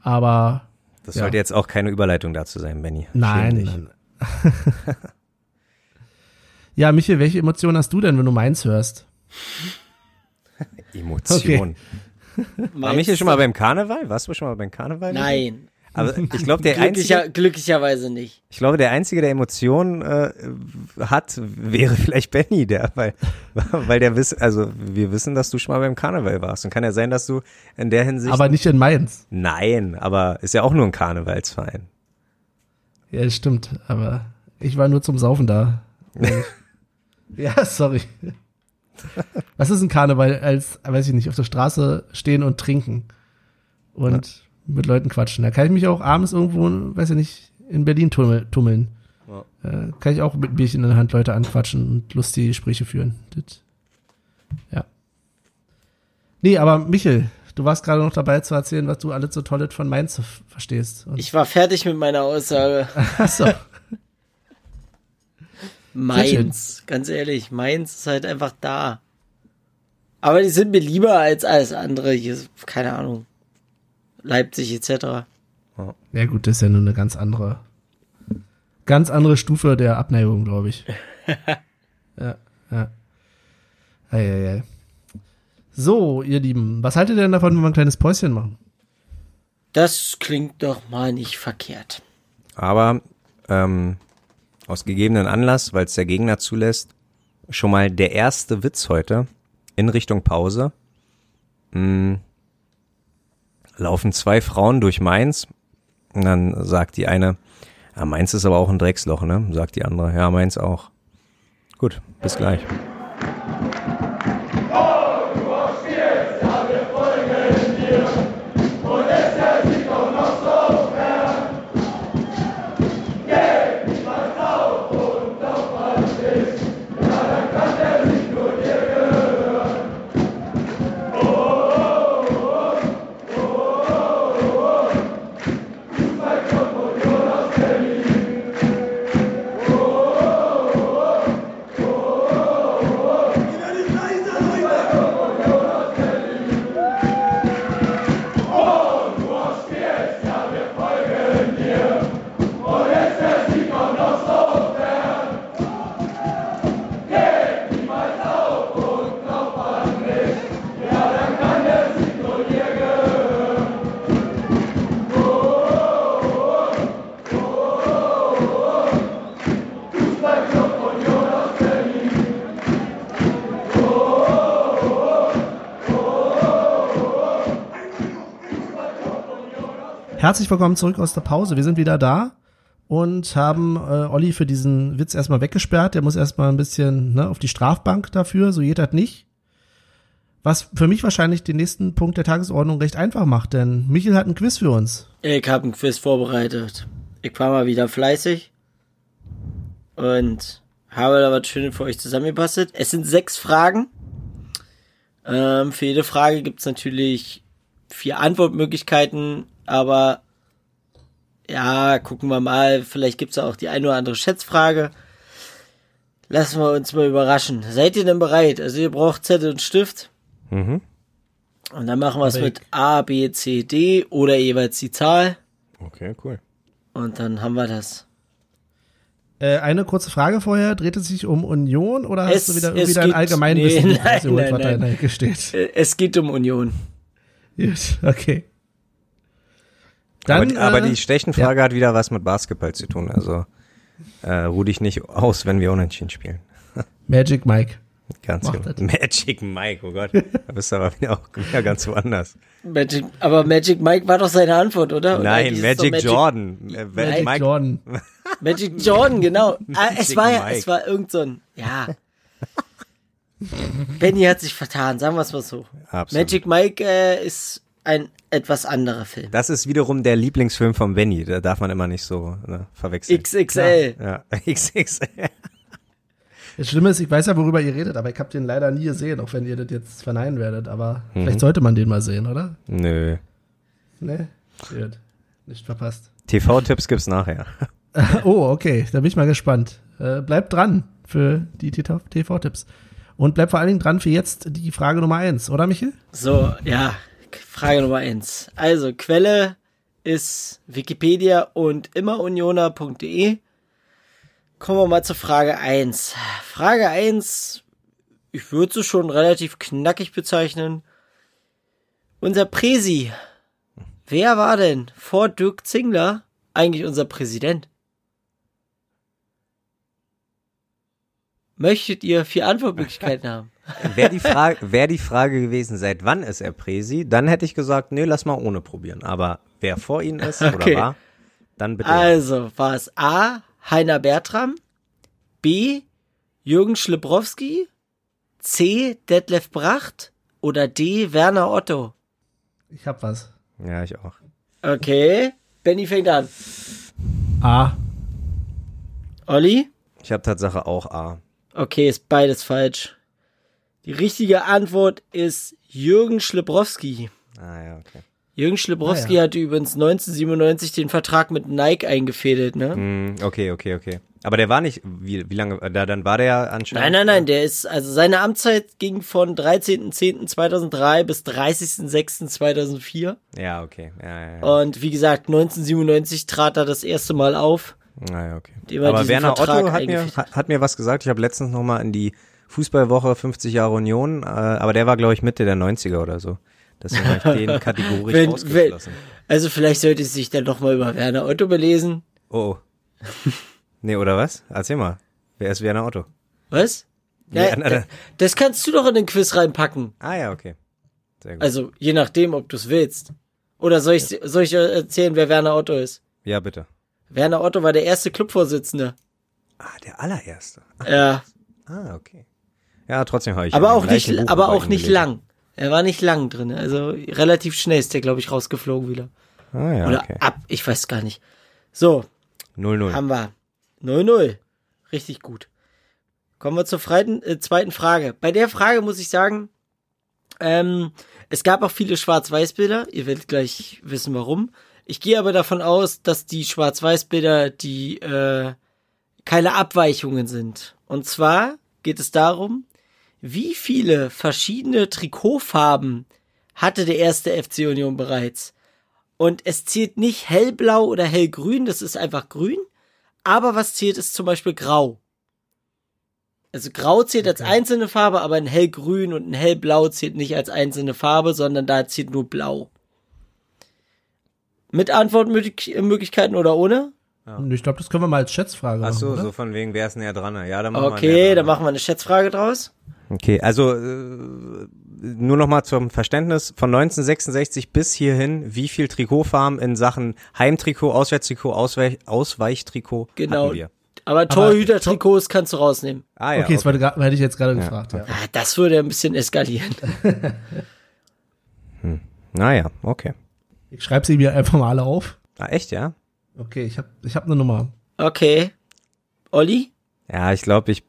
Aber. Das ja. sollte jetzt auch keine Überleitung dazu sein, Benny. Nein. nein. ja, Michael, welche Emotionen hast du denn, wenn du meins hörst? Emotion. Okay. War Michael schon mal beim Karneval? Warst du schon mal beim Karneval? Nein. Aber ich glaube, der Glücklicher, einzige. Glücklicherweise nicht. Ich glaube, der einzige, der Emotionen äh, hat, wäre vielleicht Benny, der, weil, weil der wiss, also wir wissen, dass du schon mal beim Karneval warst. Und kann ja sein, dass du in der Hinsicht. Aber nicht in Mainz. Nein, aber ist ja auch nur ein Karnevalsverein. Ja, das stimmt. Aber ich war nur zum Saufen da. ja, sorry. Was ist ein Karneval als, weiß ich nicht, auf der Straße stehen und trinken? Und ja mit Leuten quatschen. Da kann ich mich auch abends irgendwo, weiß ich nicht, in Berlin tummeln. Ja. Äh, kann ich auch mit Bierchen in der Hand Leute anquatschen und lustige Gespräche führen. Das, ja. Nee, aber Michel, du warst gerade noch dabei zu erzählen, was du alles so tolles von Mainz verstehst. Und ich war fertig mit meiner Aussage. Achso. Mainz, ganz ehrlich, Mainz ist halt einfach da. Aber die sind mir lieber als alles andere. Hier, keine Ahnung. Leipzig etc. Ja gut, das ist ja nur eine ganz andere, ganz andere Stufe der Abneigung, glaube ich. ja, ja. Ei, ei, ei. So, ihr Lieben, was haltet ihr denn davon, wenn wir ein kleines Päuschen machen? Das klingt doch mal nicht verkehrt. Aber ähm, aus gegebenen Anlass, weil es der Gegner zulässt, schon mal der erste Witz heute in Richtung Pause. Hm, laufen zwei Frauen durch Mainz und dann sagt die eine, ja, Mainz ist aber auch ein Drecksloch, ne? Sagt die andere, ja, Mainz auch. Gut, bis gleich. Herzlich willkommen zurück aus der Pause. Wir sind wieder da und haben äh, Olli für diesen Witz erstmal weggesperrt. Der muss erstmal ein bisschen ne, auf die Strafbank dafür, so geht das nicht. Was für mich wahrscheinlich den nächsten Punkt der Tagesordnung recht einfach macht, denn Michael hat ein Quiz für uns. Ich habe ein Quiz vorbereitet. Ich war mal wieder fleißig und habe da was Schönes für euch zusammengebastelt. Es sind sechs Fragen. Ähm, für jede Frage gibt's natürlich vier Antwortmöglichkeiten aber ja, gucken wir mal. Vielleicht gibt's auch die eine oder andere Schätzfrage. Lassen wir uns mal überraschen. Seid ihr denn bereit? Also ihr braucht Zettel und Stift. Mhm. Und dann machen wir es mit A, B, C, D oder jeweils die Zahl. Okay, cool. Und dann haben wir das. Äh, eine kurze Frage vorher. Dreht es sich um Union oder hast es, du wieder irgendwie dein Allgemeinwissen, nee, nein, nein, nein. nein. Gesteht? Es geht um Union. Gut, okay. Dann, aber, aber die äh, Stechenfrage ja. hat wieder was mit Basketball zu tun. Also äh, ruh dich nicht aus, wenn wir unentschieden spielen. Magic Mike. Ganz genau. Magic Mike, oh Gott. Da bist du aber wieder auch wieder ganz woanders. Magic, aber Magic Mike war doch seine Antwort, oder? Nein, Magic, Magic, Jordan. Äh, Magic Mike. Jordan. Magic Jordan, genau. Ah, es war ja, es war irgend so ein, ja. Benny hat sich vertan, sagen wir es mal so. Absolut. Magic Mike äh, ist ein etwas anderer Film. Das ist wiederum der Lieblingsfilm von Benny. Da darf man immer nicht so ne, verwechseln. XXL. Ja, XXL. Das Schlimme ist, ich weiß ja, worüber ihr redet, aber ich habe den leider nie gesehen, auch wenn ihr das jetzt verneinen werdet. Aber mhm. vielleicht sollte man den mal sehen, oder? Nö. Nee? Gut. Nicht verpasst. TV-Tipps gibt's nachher. oh, okay. Da bin ich mal gespannt. Äh, bleibt dran für die TV-Tipps. Und bleibt vor allen Dingen dran für jetzt die Frage Nummer eins, oder Michel? So, ja, Frage Nummer eins. Also, Quelle ist Wikipedia und immerunioner.de. Kommen wir mal zur Frage eins. Frage eins, ich würde sie schon relativ knackig bezeichnen. Unser Präsi. Wer war denn vor Dirk Zingler eigentlich unser Präsident? Möchtet ihr vier Antwortmöglichkeiten haben? Wäre die, Frage, wär die Frage gewesen, seit wann ist er Präsi, dann hätte ich gesagt, nee, lass mal ohne probieren. Aber wer vor Ihnen ist okay. oder war, dann bitte. Also, war es A, Heiner Bertram, B, Jürgen Schlibrowski, C, Detlef Bracht oder D, Werner Otto? Ich hab was. Ja, ich auch. Okay, Benny fängt an. A. Olli? Ich habe Tatsache auch A. Okay, ist beides falsch. Die richtige Antwort ist Jürgen Schlebrowski. Ah ja, okay. Jürgen Schlebrowski ah, ja. hat übrigens 1997 den Vertrag mit Nike eingefädelt, ne? Mm, okay, okay, okay. Aber der war nicht, wie, wie lange, da, dann war der ja anscheinend. Nein, nein, nein, der ist, also seine Amtszeit ging von 13.10.2003 bis 30.06.2004. Ja, okay. Ja, ja, ja. Und wie gesagt, 1997 trat er das erste Mal auf Naja, okay. Aber Werner Vertrag Otto hat mir, hat mir was gesagt. Ich habe letztens noch mal in die Fußballwoche 50 Jahre Union, äh, aber der war, glaube ich, Mitte der 90er oder so. Deswegen habe ich den kategorisch wenn, ausgeschlossen. Wenn, also vielleicht sollte es sich dann noch mal über Werner Otto belesen. Oh. nee, oder was? Erzähl mal. Wer ist Werner Otto? Was? Ja, das, das kannst du doch in den Quiz reinpacken. Ah ja, okay. Sehr gut. Also je nachdem, ob du es willst. Oder soll ich, soll ich erzählen, wer Werner Otto ist? Ja, bitte. Werner Otto war der erste Clubvorsitzende. Ah, der allererste. Ach, ja. Ah, okay. Ja, trotzdem habe ich. Aber auch nicht, Buch aber auch nicht lang. Er war nicht lang drin. Also relativ schnell ist der, glaube ich, rausgeflogen wieder. Ah ja. Oder okay. ab, ich weiß gar nicht. So. 0-0. Haben wir. 0-0. Richtig gut. Kommen wir zur freiten, äh, zweiten Frage. Bei der Frage muss ich sagen, ähm, es gab auch viele Schwarz-Weiß-Bilder. Ihr werdet gleich wissen, warum. Ich gehe aber davon aus, dass die Schwarz-Weiß-Bilder die äh, keine Abweichungen sind. Und zwar geht es darum, wie viele verschiedene Trikotfarben hatte der erste FC Union bereits? Und es zählt nicht hellblau oder hellgrün, das ist einfach grün. Aber was zählt, ist zum Beispiel grau. Also grau zählt als einzelne Farbe, aber ein hellgrün und ein hellblau zählt nicht als einzelne Farbe, sondern da zählt nur blau. Mit Antwortmöglichkeiten oder ohne? Ja. Ich glaube, das können wir mal als Schätzfrage Ach so, machen. Ach so von wegen, wer ist näher dran? Ja, dann machen okay, wir dann machen wir eine Schätzfrage draus. Okay, also äh, nur noch mal zum Verständnis von 1966 bis hierhin, wie viel Trikotfarben in Sachen Heimtrikot, Auswärtstrikot, Ausweich, Ausweichtrikot genau. hatten wir? Aber Torhüter-Trikots kannst du rausnehmen. Ah, ja, okay, das okay. hätte ich jetzt gerade ja. gefragt. Ja. Ah, das würde ein bisschen eskalieren. hm. Naja, okay. Ich schreibe sie mir einfach mal alle auf. Ah, echt, ja? Okay, ich habe ich hab eine Nummer. Okay. Olli? Ja, ich glaube, ich,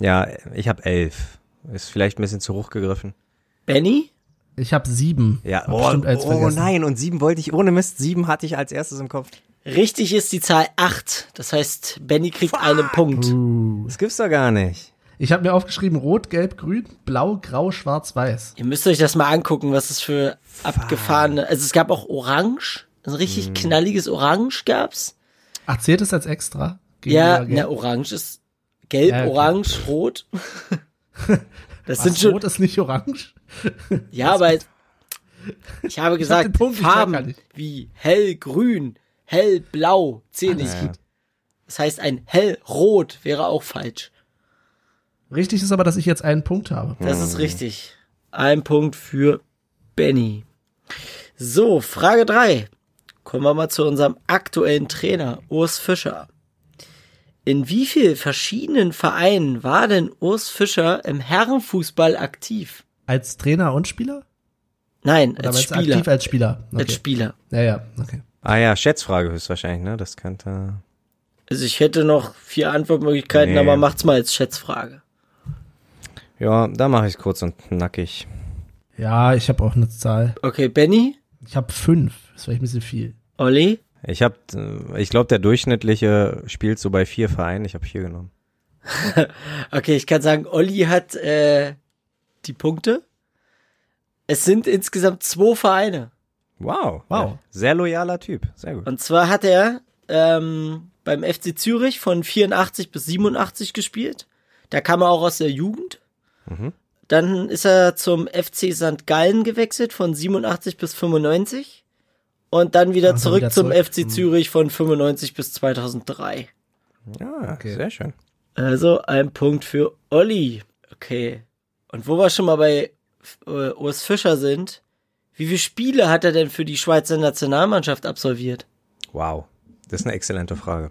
ja, ich habe elf. Ist vielleicht ein bisschen zu hoch gegriffen. Benny? Ich habe sieben. Ja, oh, oh nein, und sieben wollte ich ohne Mist. Sieben hatte ich als erstes im Kopf. Richtig ist die Zahl acht. Das heißt, Benny kriegt Fuck. einen Punkt. Uh. Das gibt's doch gar nicht. Ich habe mir aufgeschrieben rot, gelb, grün, blau, grau, schwarz, weiß. Ihr müsst euch das mal angucken, was es für Fuck. abgefahrene. Also es gab auch orange, ein richtig hm. knalliges Orange gab's. Ach, zählt es als extra? Ja, na, Orange ist gelb, ja, okay. orange, rot. Das Was, sind schon. Rot ist nicht orange. Ja, aber ich habe gesagt, ich Punkt, Farben wie hellgrün, hellblau zählen nicht. Ja. Das heißt, ein hellrot wäre auch falsch. Richtig ist aber, dass ich jetzt einen Punkt habe. Das ist richtig. Ein Punkt für Benny. So, Frage drei. Kommen wir mal zu unserem aktuellen Trainer, Urs Fischer. In wie vielen verschiedenen Vereinen war denn Urs Fischer im Herrenfußball aktiv? Als Trainer und Spieler? Nein, Oder als Spieler. Aktiv als Spieler. Okay. Als Spieler. Ja, ja, okay. Ah ja, Schätzfrage höchstwahrscheinlich, ne? Das könnte. Also ich hätte noch vier Antwortmöglichkeiten, nee. aber macht's mal als Schätzfrage. Ja, da mache ich kurz und nackig. Ja, ich habe auch eine Zahl. Okay, Benny? Ich habe fünf. Das war ein bisschen viel. Olli? Ich habe, ich glaube, der durchschnittliche spielt so bei vier Vereinen. Ich habe vier genommen. okay, ich kann sagen, Olli hat äh, die Punkte. Es sind insgesamt zwei Vereine. Wow, wow, sehr loyaler Typ, sehr gut. Und zwar hat er ähm, beim FC Zürich von 84 bis 87 gespielt. Da kam er auch aus der Jugend. Mhm. Dann ist er zum FC St. Gallen gewechselt von 87 bis 95 und dann wieder also zurück wieder zum zurück. FC Zürich von 95 bis 2003. Ja, okay. sehr schön. Also ein Punkt für Olli. Okay. Und wo wir schon mal bei äh, Urs Fischer sind, wie viele Spiele hat er denn für die Schweizer Nationalmannschaft absolviert? Wow, das ist eine exzellente Frage.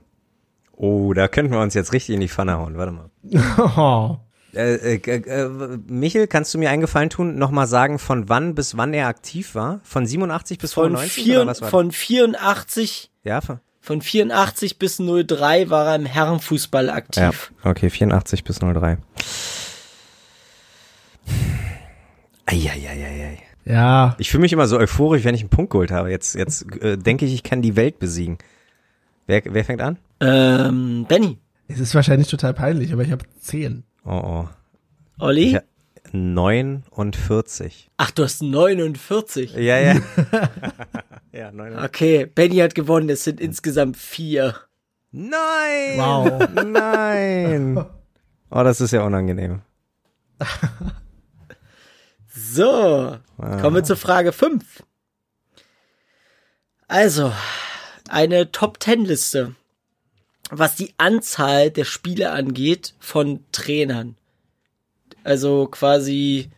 Oh, da könnten wir uns jetzt richtig in die Pfanne hauen. Warte mal. Äh, äh, äh, Michel, kannst du mir einen Gefallen tun, nochmal sagen, von wann bis wann er aktiv war? Von 87 bis von 95? Vier, oder was war von 84. Ja, von, von 84 bis 03 war er im Herrenfußball aktiv. Ja, okay, 84 bis 03. Eieieiei. Ja. Ich fühle mich immer so euphorisch, wenn ich einen Punkt geholt habe. Jetzt, jetzt äh, denke ich, ich kann die Welt besiegen. Wer, wer fängt an? Ähm, Benny. Es ist wahrscheinlich total peinlich, aber ich habe zehn. Oh, oh. Olli? 49. Ach, du hast 49. Ja, ja. ja, 49. Okay, Benny hat gewonnen. Es sind insgesamt vier. Nein! Wow. Nein! Oh, das ist ja unangenehm. so, kommen wir zur Frage 5. Also, eine Top-10-Liste, was die Anzahl der Spiele angeht von Trainern. Also quasi,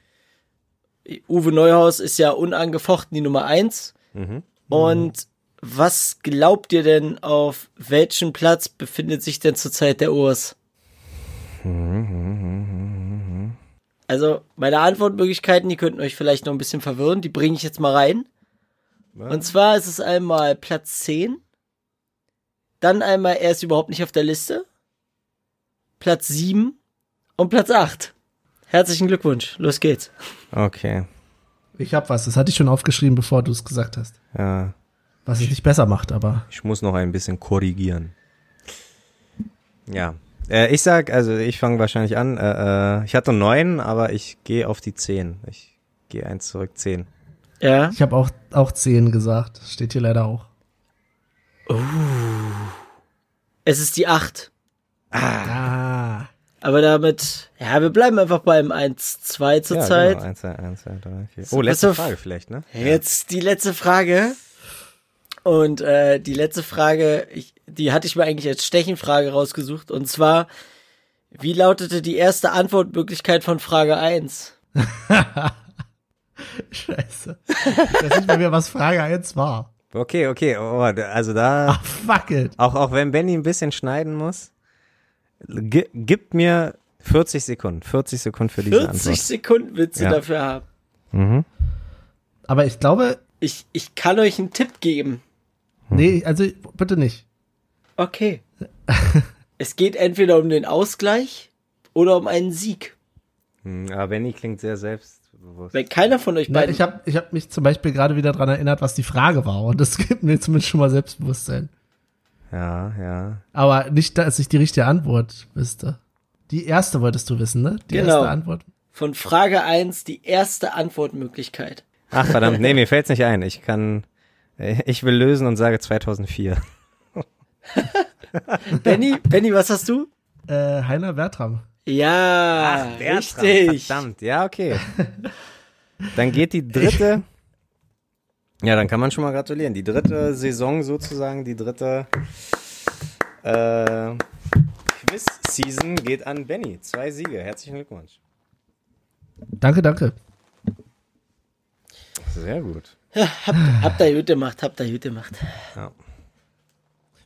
Uwe Neuhaus ist ja unangefochten die Nummer 1. Mhm. Und was glaubt ihr denn, auf welchem Platz befindet sich denn zurzeit der Urs? Also, meine Antwortmöglichkeiten, die könnten euch vielleicht noch ein bisschen verwirren, die bringe ich jetzt mal rein. Was? Und zwar ist es einmal Platz 10, dann einmal, er ist überhaupt nicht auf der Liste, Platz 7 und Platz 8. Herzlichen Glückwunsch, los geht's. Okay. Ich hab was, das hatte ich schon aufgeschrieben, bevor du es gesagt hast. Ja. Was es nicht besser macht, aber. Ich muss noch ein bisschen korrigieren. Ja. Äh, ich sag, also ich fange wahrscheinlich an. Äh, äh, ich hatte neun, aber ich gehe auf die zehn. Ich gehe eins zurück, zehn. Ja. Ich habe auch, auch zehn gesagt. Steht hier leider auch. Uh. Es ist die acht. Ah. ah. Aber damit, ja, wir bleiben einfach beim 1, 2 zur ja, Zeit. Genau. 1, 2, 1, 2, 3, 4. Oh, letzte Frage vielleicht, ne? Jetzt die letzte Frage. Und äh, die letzte Frage, ich, die hatte ich mir eigentlich als Stechenfrage rausgesucht. Und zwar, wie lautete die erste Antwortmöglichkeit von Frage 1? Scheiße. Ich weiß nicht mehr, was Frage 1 war. Okay, okay. Oh, also da. Ach, fuck it. Auch, auch wenn Benny ein bisschen schneiden muss, gib mir 40 Sekunden. 40 Sekunden für diese 40 Antwort. 40 Sekunden willst du ja. dafür haben. Mhm. Aber ich glaube. Ich, ich kann euch einen Tipp geben. Nee, also bitte nicht. Okay. es geht entweder um den Ausgleich oder um einen Sieg. Hm, aber Benny klingt sehr selbstbewusst. Wenn keiner von euch beiden. Nein, ich habe ich hab mich zum Beispiel gerade wieder daran erinnert, was die Frage war. Und das gibt mir zumindest schon mal Selbstbewusstsein. Ja, ja. Aber nicht, dass ich die richtige Antwort wüsste. Die erste wolltest du wissen, ne? Die genau. erste Antwort. Von Frage 1 die erste Antwortmöglichkeit. Ach verdammt, nee, mir fällt's nicht ein. Ich kann, ich will lösen und sage 2004. Benny, Benny, was hast du? Äh, Heiner Bertram. Ja, Ach, richtig. Verdammt, ja, okay. Dann geht die dritte. Ja, dann kann man schon mal gratulieren. Die dritte Saison sozusagen, die dritte äh, Quiz-Season geht an Benny. Zwei Siege. Herzlichen Glückwunsch. Danke, danke. Sehr gut. Ja, habt, habt ihr gut gemacht, habt ihr gut gemacht. Ja.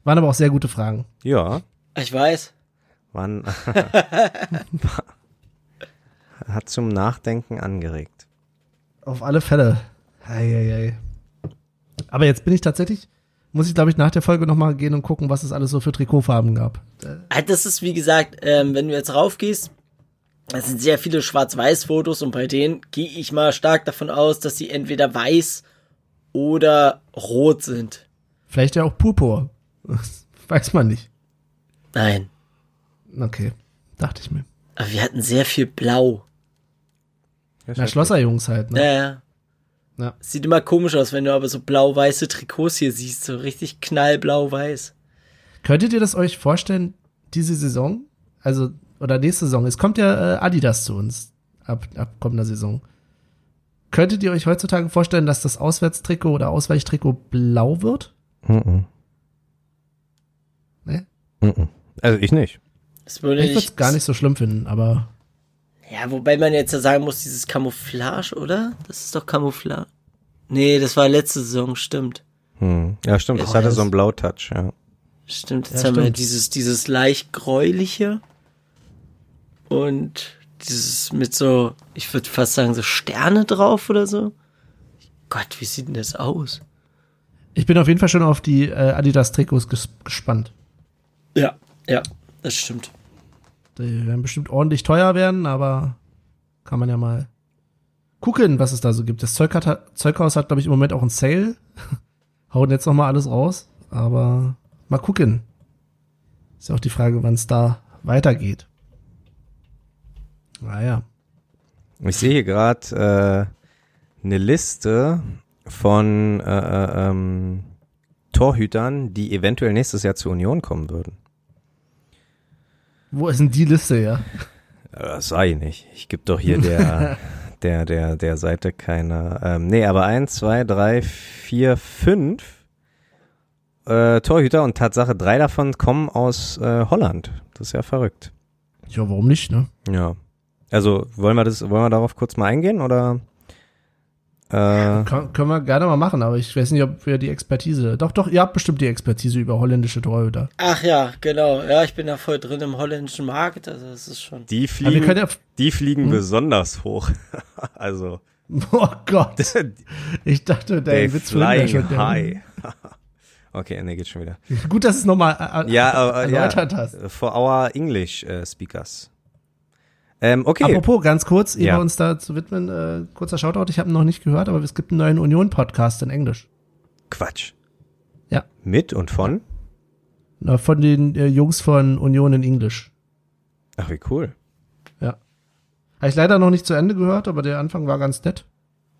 Waren aber auch sehr gute Fragen. Ja. Ich weiß. Waren, hat zum Nachdenken angeregt. Auf alle Fälle. Eieiei. Aber jetzt bin ich tatsächlich, muss ich glaube ich nach der Folge nochmal gehen und gucken, was es alles so für Trikotfarben gab. Ah, das ist wie gesagt, ähm, wenn du jetzt raufgehst, das sind sehr viele Schwarz-Weiß-Fotos und bei denen gehe ich mal stark davon aus, dass sie entweder weiß oder rot sind. Vielleicht ja auch Purpur. Weiß man nicht. Nein. Okay, dachte ich mir. Aber wir hatten sehr viel Blau. Na, Schlosserjungs halt, ne? Ja, ja. Ja. Sieht immer komisch aus, wenn du aber so blau-weiße Trikots hier siehst, so richtig knallblau-weiß. Könntet ihr das euch vorstellen, diese Saison? Also, oder nächste Saison? Es kommt ja äh, Adidas zu uns ab, ab kommender Saison. Könntet ihr euch heutzutage vorstellen, dass das Auswärtstrikot oder Ausweichtrikot blau wird? Mhm. Ne? Mhm. Also ich nicht. Ich würde es gar nicht so schlimm finden, aber ja, wobei man jetzt ja sagen muss, dieses Camouflage, oder? Das ist doch Camouflage. Nee, das war letzte Saison, stimmt. Hm. Ja, stimmt, das hatte so einen Blautouch, ja. Stimmt, jetzt ja, haben stimmt. wir dieses, dieses leicht gräuliche und dieses mit so, ich würde fast sagen, so Sterne drauf oder so. Gott, wie sieht denn das aus? Ich bin auf jeden Fall schon auf die äh, Adidas-Trikots ges gespannt. Ja, ja, das stimmt. Die werden bestimmt ordentlich teuer werden, aber kann man ja mal gucken, was es da so gibt. Das Zeug hat, Zeughaus hat, glaube ich, im Moment auch ein Sale. Hauen jetzt noch mal alles raus, aber mal gucken. Ist ja auch die Frage, wann es da weitergeht. Naja. Ich sehe hier gerade äh, eine Liste von äh, äh, ähm, Torhütern, die eventuell nächstes Jahr zur Union kommen würden. Wo ist denn die Liste, ja? Das sei nicht. Ich gebe doch hier der, der, der, der Seite keine. Ähm, nee, aber eins, zwei, drei, vier, fünf äh, Torhüter und Tatsache drei davon kommen aus äh, Holland. Das ist ja verrückt. Ja, warum nicht, ne? Ja. Also wollen wir das, wollen wir darauf kurz mal eingehen oder? Äh, Kann, können wir gerne mal machen, aber ich weiß nicht, ob wir die Expertise. Doch, doch, ihr habt bestimmt die Expertise über holländische Torhüter. Ach ja, genau. Ja, ich bin da voll drin im holländischen Markt. Also das ist schon. Die fliegen, ja, die fliegen hm? besonders hoch. also. Oh Gott. Ich dachte, der Witz flying schon high. okay, ne, geht schon wieder. Gut, dass es nochmal äh, ja, uh, erläutert ja, hast. For our English uh, speakers. Ähm, okay. Apropos, ganz kurz, ehe ja. wir uns da zu widmen, äh, kurzer Shoutout, ich habe ihn noch nicht gehört, aber es gibt einen neuen Union-Podcast in Englisch. Quatsch. Ja. Mit und von? Na, von den äh, Jungs von Union in Englisch. Ach, wie cool. Ja. Habe ich leider noch nicht zu Ende gehört, aber der Anfang war ganz nett.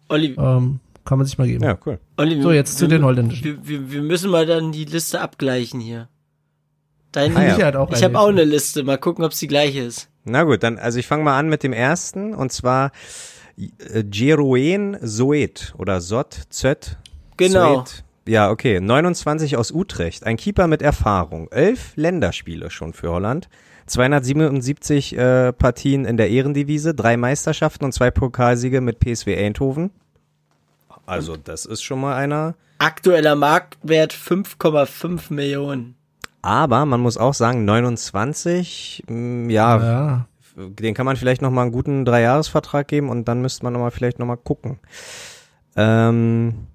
Olli. Ähm, kann man sich mal geben. Ja, cool. Olli, so, jetzt wir, zu den Holländischen. Wir, wir, wir müssen mal dann die Liste abgleichen hier. Deine ah, ja. auch ich habe auch eine Liste. Mal gucken, ob es die gleiche ist. Na gut, dann, also ich fange mal an mit dem ersten und zwar äh, Jeroen Soet oder Sot, Zöt. Genau. Zoet. Ja, okay. 29 aus Utrecht. Ein Keeper mit Erfahrung. Elf Länderspiele schon für Holland. 277 äh, Partien in der Ehrendivise, drei Meisterschaften und zwei Pokalsiege mit PSW Eindhoven. Also, das ist schon mal einer. Aktueller Marktwert 5,5 Millionen. Aber man muss auch sagen, 29, mh, mm, ja, ja, den kann man vielleicht noch mal einen guten Dreijahresvertrag geben und dann müsste man noch mal vielleicht noch mal gucken. Ähm,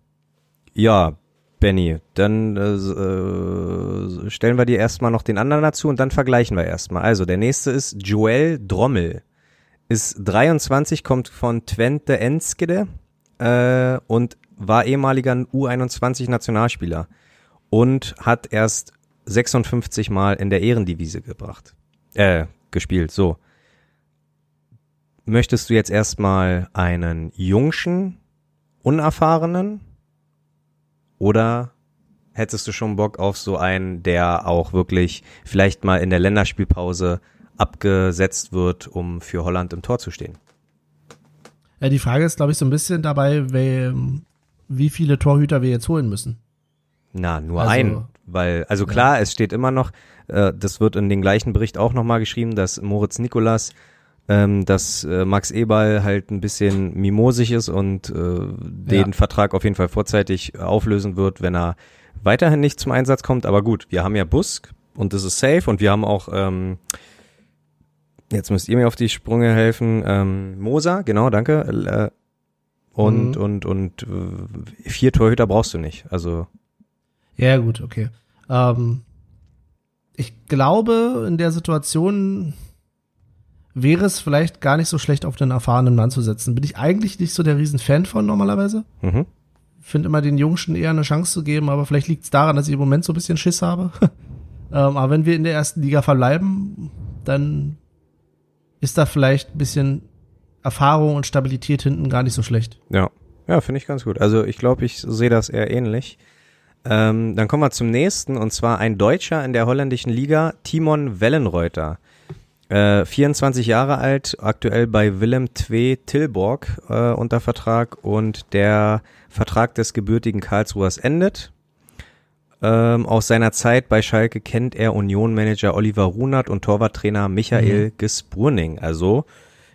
ja, Benny, dann äh, äh, stellen wir dir erstmal noch den anderen dazu und dann vergleichen wir erstmal. Also der nächste ist Joel Drommel. Ist 23, kommt von Twente Enskede äh, und war ehemaliger U21 Nationalspieler und hat erst 56 Mal in der Ehrendivise gebracht. Äh, gespielt, so. Möchtest du jetzt erstmal einen jungschen, unerfahrenen oder hättest du schon Bock auf so einen, der auch wirklich vielleicht mal in der Länderspielpause abgesetzt wird, um für Holland im Tor zu stehen? Ja, die Frage ist, glaube ich, so ein bisschen dabei, wie viele Torhüter wir jetzt holen müssen. Na, nur also, ein. Weil, also klar, ja. es steht immer noch, äh, das wird in den gleichen Bericht auch nochmal geschrieben, dass Moritz Nikolas, ähm, dass äh, Max Eberl halt ein bisschen mimosig ist und äh, den ja. Vertrag auf jeden Fall vorzeitig auflösen wird, wenn er weiterhin nicht zum Einsatz kommt. Aber gut, wir haben ja Busk und das ist safe und wir haben auch, ähm, jetzt müsst ihr mir auf die Sprünge helfen, ähm, Moser, genau, danke. Äh, und, mhm. und, und äh, vier Torhüter brauchst du nicht. Also ja, gut, okay. Ähm, ich glaube, in der Situation wäre es vielleicht gar nicht so schlecht, auf den erfahrenen Mann zu setzen. Bin ich eigentlich nicht so der Riesenfan von normalerweise. Mhm. Finde immer den Jungschen eher eine Chance zu geben, aber vielleicht liegt es daran, dass ich im Moment so ein bisschen Schiss habe. ähm, aber wenn wir in der ersten Liga verbleiben, dann ist da vielleicht ein bisschen Erfahrung und Stabilität hinten gar nicht so schlecht. Ja, ja, finde ich ganz gut. Also ich glaube, ich sehe das eher ähnlich. Ähm, dann kommen wir zum nächsten und zwar ein Deutscher in der holländischen Liga, Timon Wellenreuter. Äh, 24 Jahre alt, aktuell bei Willem II Tilborg äh, unter Vertrag und der Vertrag des gebürtigen Karlsruhers endet. Ähm, aus seiner Zeit bei Schalke kennt er Union-Manager Oliver Runert und Torwarttrainer Michael mhm. Gesburning. Also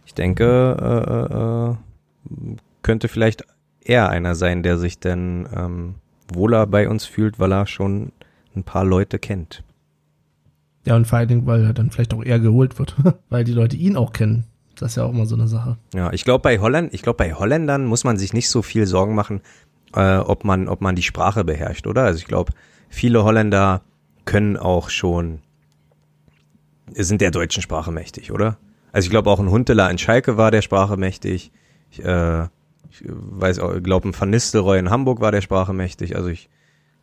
ich denke, äh, äh, äh, könnte vielleicht er einer sein, der sich denn ähm, wohler bei uns fühlt, weil er schon ein paar Leute kennt. Ja, und vor allen Dingen, weil er dann vielleicht auch eher geholt wird, weil die Leute ihn auch kennen. Das ist ja auch mal so eine Sache. Ja, ich glaube bei Holland, ich glaube bei Holländern muss man sich nicht so viel Sorgen machen, äh, ob man, ob man die Sprache beherrscht, oder? Also ich glaube, viele Holländer können auch schon, sind der deutschen Sprache mächtig, oder? Also ich glaube auch ein Hunteler in Schalke war der Sprache mächtig. Ich, äh, ich weiß auch, glaube, ein Van Nistelrooy in Hamburg war der Sprache mächtig. Also ich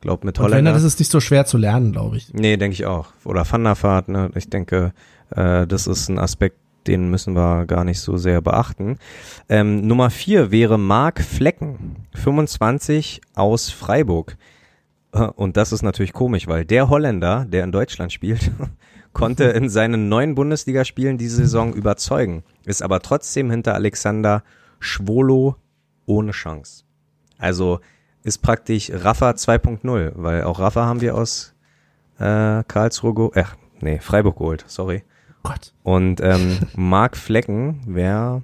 glaube mit Holländer. das ist nicht so schwer zu lernen, glaube ich. Nee, denke ich auch. Oder Van der Vaart, ne? Ich denke, äh, das ist ein Aspekt, den müssen wir gar nicht so sehr beachten. Ähm, Nummer vier wäre Marc Flecken, 25 aus Freiburg. Und das ist natürlich komisch, weil der Holländer, der in Deutschland spielt, konnte in seinen neun Bundesligaspielen diese Saison überzeugen, ist aber trotzdem hinter Alexander Schwolo ohne Chance. Also ist praktisch Rafa 2.0, weil auch Rafa haben wir aus äh, Karlsruhe, äh, nee, Freiburg geholt, sorry. Gott. Und ähm, Marc Flecken wäre,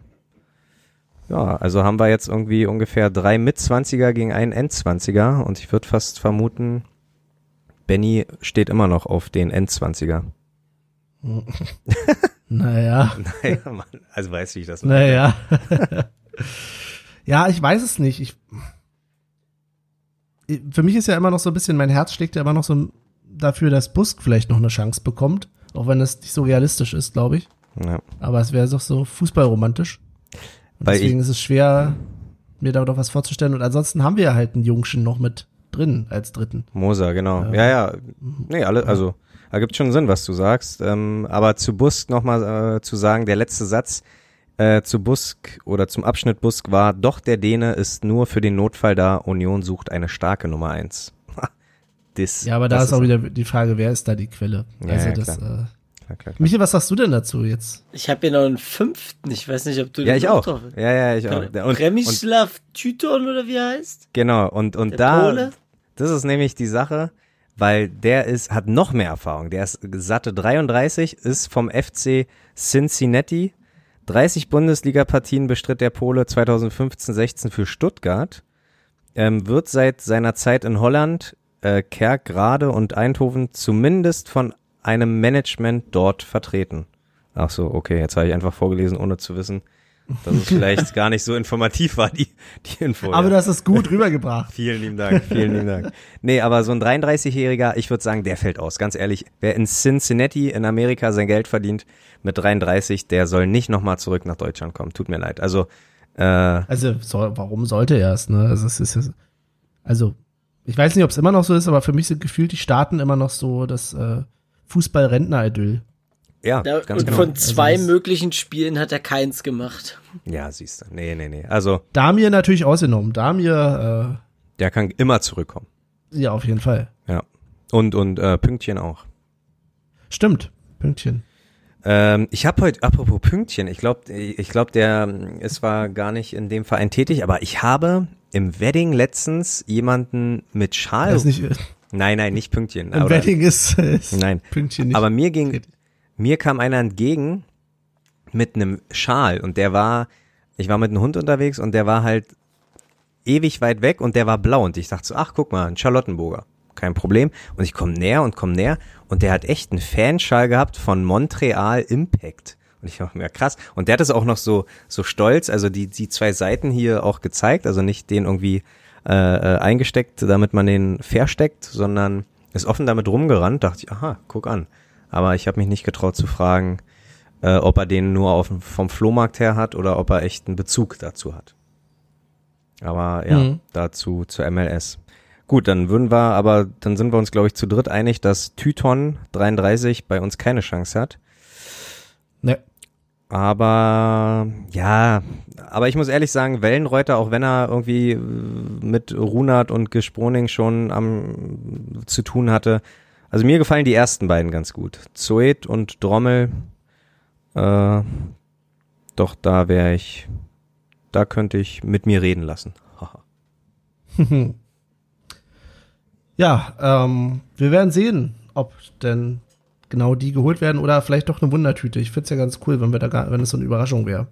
ja, also haben wir jetzt irgendwie ungefähr drei Mitzwanziger gegen einen Endzwanziger und ich würde fast vermuten, Benny steht immer noch auf den Endzwanziger. naja. naja, Mann, also weiß ich das. Naja. Ja, ich weiß es nicht. Ich, für mich ist ja immer noch so ein bisschen, mein Herz schlägt ja immer noch so dafür, dass Busk vielleicht noch eine Chance bekommt. Auch wenn das nicht so realistisch ist, glaube ich. Ja. Aber es wäre doch so fußballromantisch. deswegen ich, ist es schwer, mir da doch was vorzustellen. Und ansonsten haben wir ja halt einen Jungschen noch mit drin als dritten. Moser, genau. Ja, ja. ja. Nee, alle, also ergibt schon Sinn, was du sagst. Ähm, aber zu Busk nochmal äh, zu sagen, der letzte Satz äh, zu Busk oder zum Abschnitt Busk war, doch der Däne ist nur für den Notfall da, Union sucht eine starke Nummer eins. das, ja, aber da ist auch wieder die Frage, wer ist da die Quelle? Ja, also ja, das, klar. Äh, klar, Michi, was sagst du denn dazu jetzt? Ich habe hier noch einen fünften. Ich weiß nicht, ob du Ja, ich auch. Drauf ja, ja, ich auch. Und, Remislav Tyton oder wie er heißt? Genau, und, und da, Pole? das ist nämlich die Sache, weil der ist, hat noch mehr Erfahrung. Der ist satte 33, ist vom FC Cincinnati. 30 Bundesliga-Partien bestritt der Pole 2015-16 für Stuttgart. Ähm, wird seit seiner Zeit in Holland, äh, Kerkrade und Eindhoven zumindest von einem Management dort vertreten. Ach so, okay, jetzt habe ich einfach vorgelesen, ohne zu wissen, dass es vielleicht gar nicht so informativ war, die, die Info. Aber ja. du hast es gut rübergebracht. vielen lieben Dank, vielen lieben Dank. Nee, aber so ein 33-Jähriger, ich würde sagen, der fällt aus. Ganz ehrlich, wer in Cincinnati in Amerika sein Geld verdient mit 33, der soll nicht nochmal zurück nach Deutschland kommen. Tut mir leid. Also, äh, Also, soll, warum sollte er es, ne? Also, es ist, also, ich weiß nicht, ob es immer noch so ist, aber für mich sind gefühlt die Staaten immer noch so das äh, Fußball-Rentner-Idyll. Ja, da, ganz und genau. von zwei also möglichen Spielen hat er keins gemacht. Ja, siehst du. Nee, nee, nee. Also. Damir natürlich ausgenommen. Damir, äh, Der kann immer zurückkommen. Ja, auf jeden Fall. Ja. Und, und äh, Pünktchen auch. Stimmt. Pünktchen. Ähm, ich habe heute, apropos Pünktchen, ich glaube, ich glaube, der ist war gar nicht in dem Verein tätig, aber ich habe im Wedding letztens jemanden mit Schal. Das nicht, nein, nein, nicht Pünktchen. Im Wedding ist, ist nein. Pünktchen nicht. Aber mir ging, mir kam einer entgegen mit einem Schal und der war, ich war mit einem Hund unterwegs und der war halt ewig weit weg und der war blau und ich dachte so, ach guck mal, ein Charlottenburger, kein Problem. Und ich komme näher und komme näher und der hat echt einen Fanschal gehabt von Montreal Impact. Und ich dachte mir, krass. Und der hat es auch noch so, so stolz, also die, die zwei Seiten hier auch gezeigt, also nicht den irgendwie äh, äh, eingesteckt, damit man den versteckt, sondern ist offen damit rumgerannt, dachte ich, aha, guck an. Aber ich habe mich nicht getraut zu fragen, äh, ob er den nur auf, vom Flohmarkt her hat oder ob er echt einen Bezug dazu hat. Aber ja, mhm. dazu zur MLS. Gut, dann würden wir, aber dann sind wir uns, glaube ich, zu dritt einig, dass Tyton 33 bei uns keine Chance hat. Ne. Aber ja, aber ich muss ehrlich sagen, Wellenreuter, auch wenn er irgendwie mit Runert und Gesproning schon am zu tun hatte, also mir gefallen die ersten beiden ganz gut. Zoet und Drommel, äh, doch da wäre ich, da könnte ich mit mir reden lassen. ja, ähm, wir werden sehen, ob denn genau die geholt werden oder vielleicht doch eine Wundertüte. Ich finde es ja ganz cool, wenn wir da gar, wenn es so eine Überraschung wäre.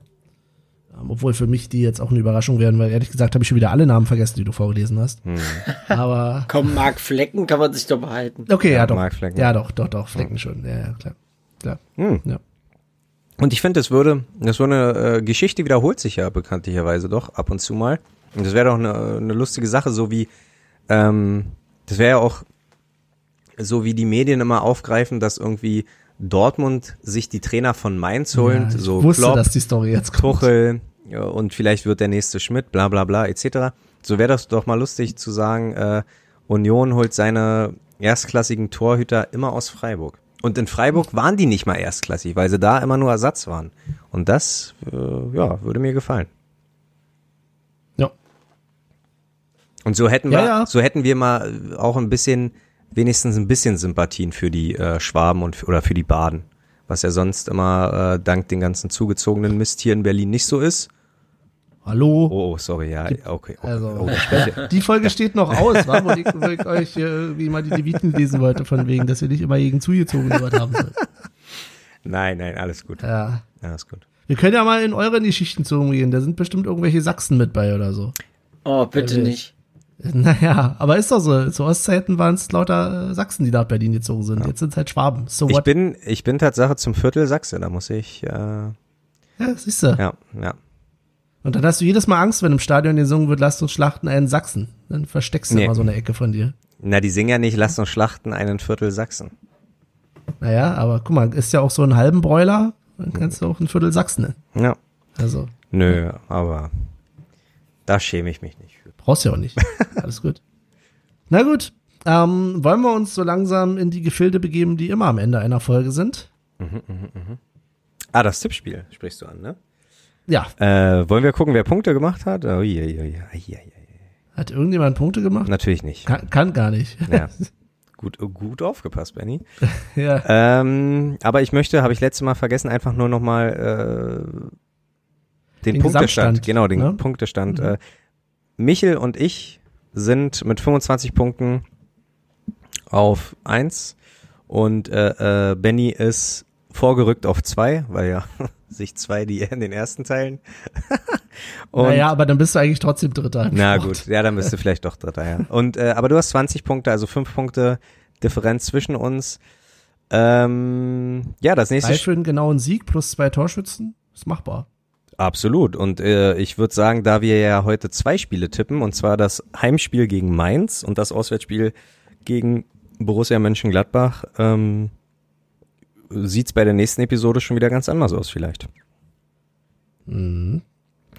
Obwohl für mich die jetzt auch eine Überraschung wären, weil ehrlich gesagt habe ich schon wieder alle Namen vergessen, die du vorgelesen hast. Hm. Aber. Komm, Mark Flecken kann man sich doch behalten. Okay, ja, ja doch. Mark Flecken. Ja, doch, doch, doch, Flecken hm. schon. Ja, ja, klar. klar. Hm. Ja. Und ich finde, das würde, das würde eine äh, Geschichte wiederholt sich ja bekanntlicherweise doch ab und zu mal. Und das wäre doch eine, eine lustige Sache, so wie, ähm, das wäre ja auch so wie die Medien immer aufgreifen, dass irgendwie Dortmund sich die Trainer von Mainz holen, ja, so wusste, Klopp, dass die Story jetzt kommt. Tuchel und vielleicht wird der nächste Schmidt, bla bla bla etc. So wäre das doch mal lustig zu sagen, äh, Union holt seine erstklassigen Torhüter immer aus Freiburg. Und in Freiburg waren die nicht mal erstklassig, weil sie da immer nur Ersatz waren. Und das, äh, ja, würde mir gefallen. Ja. Und so hätten wir, ja. so hätten wir mal auch ein bisschen, wenigstens ein bisschen Sympathien für die äh, Schwaben und oder für die Baden. Was ja sonst immer äh, dank den ganzen zugezogenen Mist hier in Berlin nicht so ist. Hallo? Oh, oh sorry, ja, okay. okay. Also, oh, die Folge steht noch aus, wa? wo ich, wo ich euch äh, irgendwie mal die Leviten lesen wollte, von wegen, dass wir nicht immer gegen zugezogen haben sollen. Nein, nein, alles gut. Ja. Alles gut. Wir können ja mal in euren Geschichten zu umgehen. Da sind bestimmt irgendwelche Sachsen mit bei oder so. Oh, bitte nicht. Naja, aber ist doch so. Zu Ostzeiten waren es lauter äh, Sachsen, die nach Berlin gezogen sind. Ja. Jetzt sind es halt Schwaben. So ich bin, ich bin Tatsache zum Viertel Sachse. Da muss ich. Äh, ja, siehst du. Ja, ja. Und dann hast du jedes Mal Angst, wenn im Stadion gesungen wird, lasst uns schlachten einen Sachsen. Dann versteckst du nee. immer so eine Ecke von dir. Na, die singen ja nicht, lasst uns schlachten einen Viertel Sachsen. Naja, aber guck mal, ist ja auch so ein halben Bräuler, dann kannst du auch ein Viertel Sachsen nennen. Ja. Also. Nö, aber da schäme ich mich nicht für. Brauchst ja auch nicht. Alles gut. Na gut, ähm, wollen wir uns so langsam in die Gefilde begeben, die immer am Ende einer Folge sind? Mhm, mh, mh. Ah, das Tippspiel sprichst du an, ne? Ja. Äh, wollen wir gucken, wer Punkte gemacht hat? Oh, je, je, je, je, Hat irgendjemand Punkte gemacht? Natürlich nicht. Kann, kann gar nicht. Ja. Gut, gut aufgepasst, Benny. ja. Ähm, aber ich möchte, habe ich letztes Mal vergessen, einfach nur nochmal äh, den, den Punktestand, genau, den ne? Punktestand. Mhm. Äh, Michel und ich sind mit 25 Punkten auf eins und äh, äh, Benny ist vorgerückt auf zwei, weil ja sich zwei die in den ersten teilen. und, naja, aber dann bist du eigentlich trotzdem Dritter. Na gut, ja, dann bist du vielleicht doch Dritter, ja. Und äh, aber du hast 20 Punkte, also fünf Punkte Differenz zwischen uns. Ähm, ja, das nächste. Drei für einen genauen Sieg plus zwei Torschützen ist machbar. Absolut. Und äh, ich würde sagen, da wir ja heute zwei Spiele tippen, und zwar das Heimspiel gegen Mainz und das Auswärtsspiel gegen Borussia Mönchengladbach, ähm, sieht's bei der nächsten Episode schon wieder ganz anders aus vielleicht. Mhm.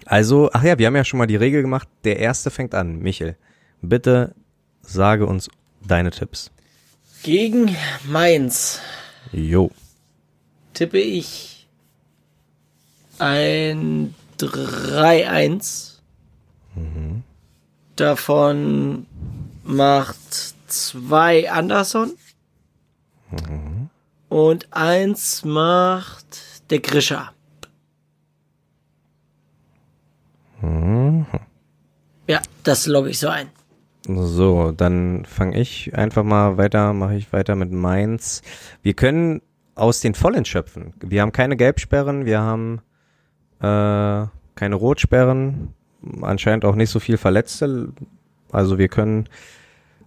Also, ach ja, wir haben ja schon mal die Regel gemacht. Der erste fängt an. Michel, bitte sage uns deine Tipps. Gegen Mainz. Jo. Tippe ich ein 3-1. Mhm. Davon macht zwei Anderson. Mhm. Und eins macht der Grischer. Mhm. Ja, das logge ich so ein. So, dann fange ich einfach mal weiter, mache ich weiter mit Mainz. Wir können aus den Vollen schöpfen. Wir haben keine Gelbsperren, wir haben äh, keine Rotsperren, anscheinend auch nicht so viel Verletzte. Also wir können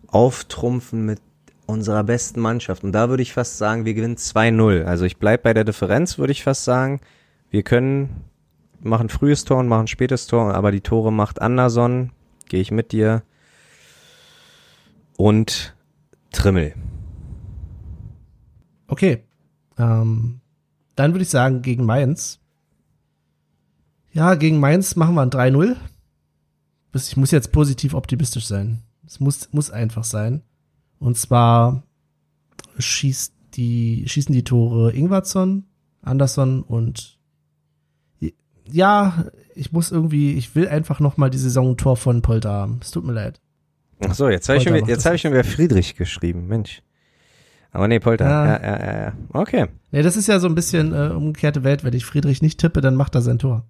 auftrumpfen mit unserer besten Mannschaft. Und da würde ich fast sagen, wir gewinnen 2-0. Also ich bleib bei der Differenz, würde ich fast sagen. Wir können machen frühes Tor und machen spätes Tor, aber die Tore macht Anderson. Gehe ich mit dir. Und Trimmel. Okay. Ähm, dann würde ich sagen, gegen Mainz. Ja, gegen Mainz machen wir ein 3-0. Ich muss jetzt positiv optimistisch sein. Es muss, muss einfach sein. Und zwar schießt die, schießen die Tore Ingwarzson, Anderson und ja, ich muss irgendwie, ich will einfach noch mal die Saison Tor von Polter haben. Es tut mir leid. Ach so, jetzt habe ich, schon, jetzt hab ich schon wieder Friedrich geschrieben, Mensch. Aber nee, Polter. Ja, ja, ja, ja. ja. Okay. Nee, das ist ja so ein bisschen äh, umgekehrte Welt. Wenn ich Friedrich nicht tippe, dann macht er sein Tor.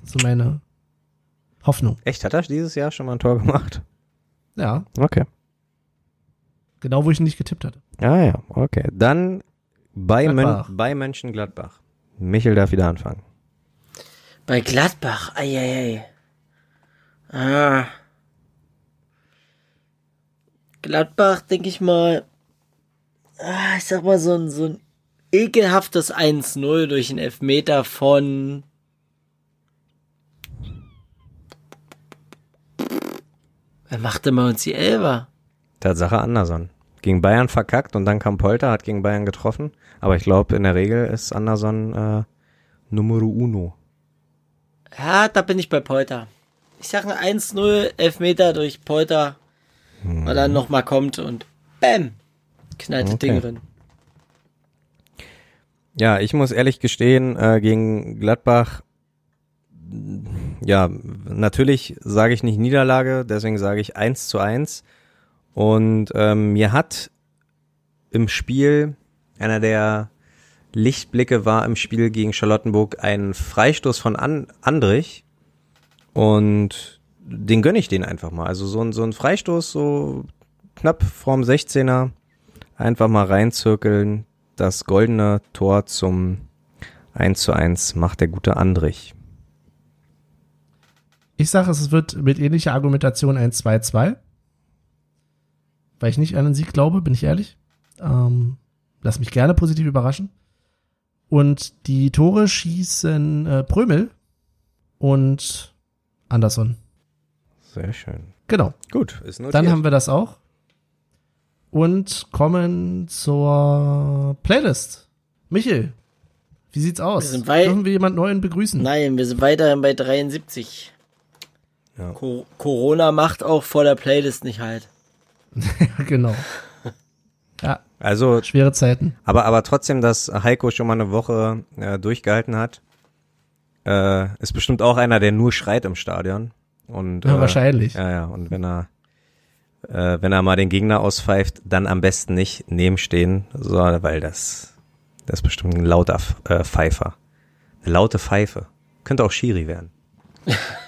Das ist so meine Hoffnung. Echt? Hat er dieses Jahr schon mal ein Tor gemacht? Ja. Okay. Genau, wo ich ihn nicht getippt hatte. Ah ja, okay. Dann bei, Mön bei Mönchengladbach. Michel darf wieder anfangen. Bei Gladbach, eieiei. Ah. Gladbach, denke ich mal, ah, ich sag mal, so ein, so ein ekelhaftes 1-0 durch einen Elfmeter von Wer macht denn bei uns die Elber? Tatsache Anderson. Gegen Bayern verkackt und dann kam Polter, hat gegen Bayern getroffen. Aber ich glaube, in der Regel ist Anderson äh, Numero uno. Ja, da bin ich bei Polter. Ich sage 1-0, Elfmeter durch Polter, hm. weil er nochmal kommt und BÄM! Knallt okay. Ding drin. Ja, ich muss ehrlich gestehen, äh, gegen Gladbach ja, natürlich sage ich nicht Niederlage, deswegen sage ich 1 zu 1. Und ähm, mir hat im Spiel, einer der Lichtblicke war im Spiel gegen Charlottenburg ein Freistoß von An Andrich. Und den gönne ich den einfach mal. Also so ein, so ein Freistoß, so knapp vorm 16er, einfach mal reinzirkeln. Das goldene Tor zum 1 zu 1 macht der gute Andrich. Ich sage, es wird mit ähnlicher Argumentation ein 2-2. Weil ich nicht an den Sieg glaube, bin ich ehrlich. Ähm, lass mich gerne positiv überraschen. Und die Tore schießen äh, Prömel und Anderson. Sehr schön. Genau. Gut, ist notiert. Dann haben wir das auch. Und kommen zur Playlist. Michel, wie sieht's aus? Wir Dürfen wir jemand Neuen begrüßen? Nein, wir sind weiterhin bei 73. Ja. Co Corona macht auch vor der Playlist nicht halt. ja, genau. Ja. Also schwere Zeiten. Aber aber trotzdem, dass Heiko schon mal eine Woche äh, durchgehalten hat, äh, ist bestimmt auch einer, der nur schreit im Stadion. Und ja, äh, wahrscheinlich. Ja ja. Und wenn er äh, wenn er mal den Gegner auspfeift, dann am besten nicht nebenstehen, so, weil das das ist bestimmt ein lauter äh, Pfeifer, eine laute Pfeife. Könnte auch Schiri werden.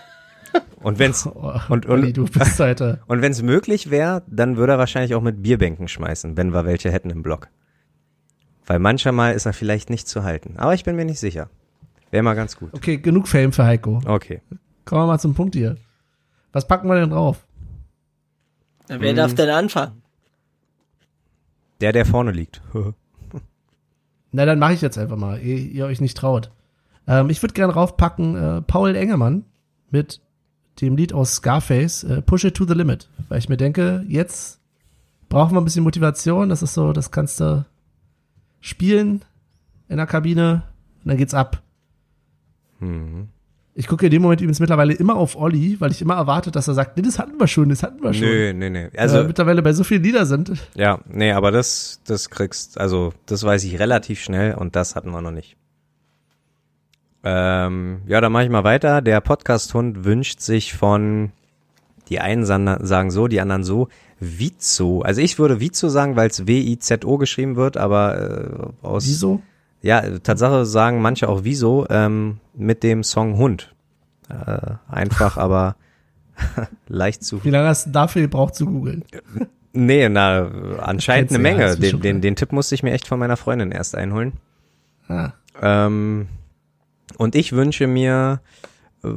Und wenn's oh, und, und, Olli, du bist heute. und wenn's möglich wäre, dann würde er wahrscheinlich auch mit Bierbänken schmeißen, wenn wir welche hätten im Block. Weil manchmal ist er vielleicht nicht zu halten. Aber ich bin mir nicht sicher. Wäre mal ganz gut. Okay, genug Fame für Heiko. Okay. Kommen wir mal zum Punkt hier. Was packen wir denn drauf? Na, wer hm. darf denn anfangen? Der, der vorne liegt. Na, dann mache ich jetzt einfach mal, ehe ihr euch nicht traut. Ähm, ich würde gerne raufpacken äh, Paul Engermann mit dem Lied aus Scarface, äh, Push It to the Limit. Weil ich mir denke, jetzt brauchen wir ein bisschen Motivation. Das ist so, das kannst du spielen in der Kabine und dann geht's ab. Mhm. Ich gucke in dem Moment übrigens mittlerweile immer auf Olli, weil ich immer erwarte, dass er sagt, nee, das hatten wir schon, das hatten wir schon. Nee, nee, nee. Also äh, mittlerweile bei so vielen Lieder sind. Ja, nee, aber das, das kriegst, also das weiß ich relativ schnell und das hatten wir noch nicht. Ähm, ja, dann mache ich mal weiter. Der Podcast-Hund wünscht sich von, die einen sagen so, die anderen so, Vizo. Also ich würde Vizo sagen, weil es W-I-Z-O geschrieben wird, aber äh, aus. Wieso? Ja, Tatsache sagen manche auch Wieso ähm, mit dem Song Hund. Äh, einfach, aber leicht zu. Wie lange hast du dafür gebraucht zu googeln? Nee, na, anscheinend eine Menge. Den, den, den Tipp musste ich mir echt von meiner Freundin erst einholen. Ah. Ähm, und ich wünsche mir, äh,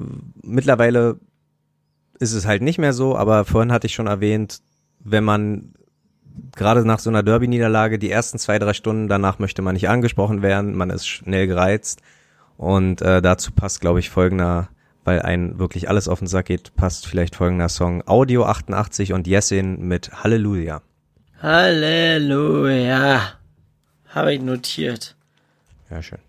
mittlerweile ist es halt nicht mehr so, aber vorhin hatte ich schon erwähnt, wenn man gerade nach so einer Derby-Niederlage die ersten zwei, drei Stunden danach möchte man nicht angesprochen werden, man ist schnell gereizt und äh, dazu passt, glaube ich, folgender, weil ein wirklich alles auf den Sack geht, passt vielleicht folgender Song Audio 88 und Jessin mit Halleluja. Halleluja. Habe ich notiert. Ja, schön.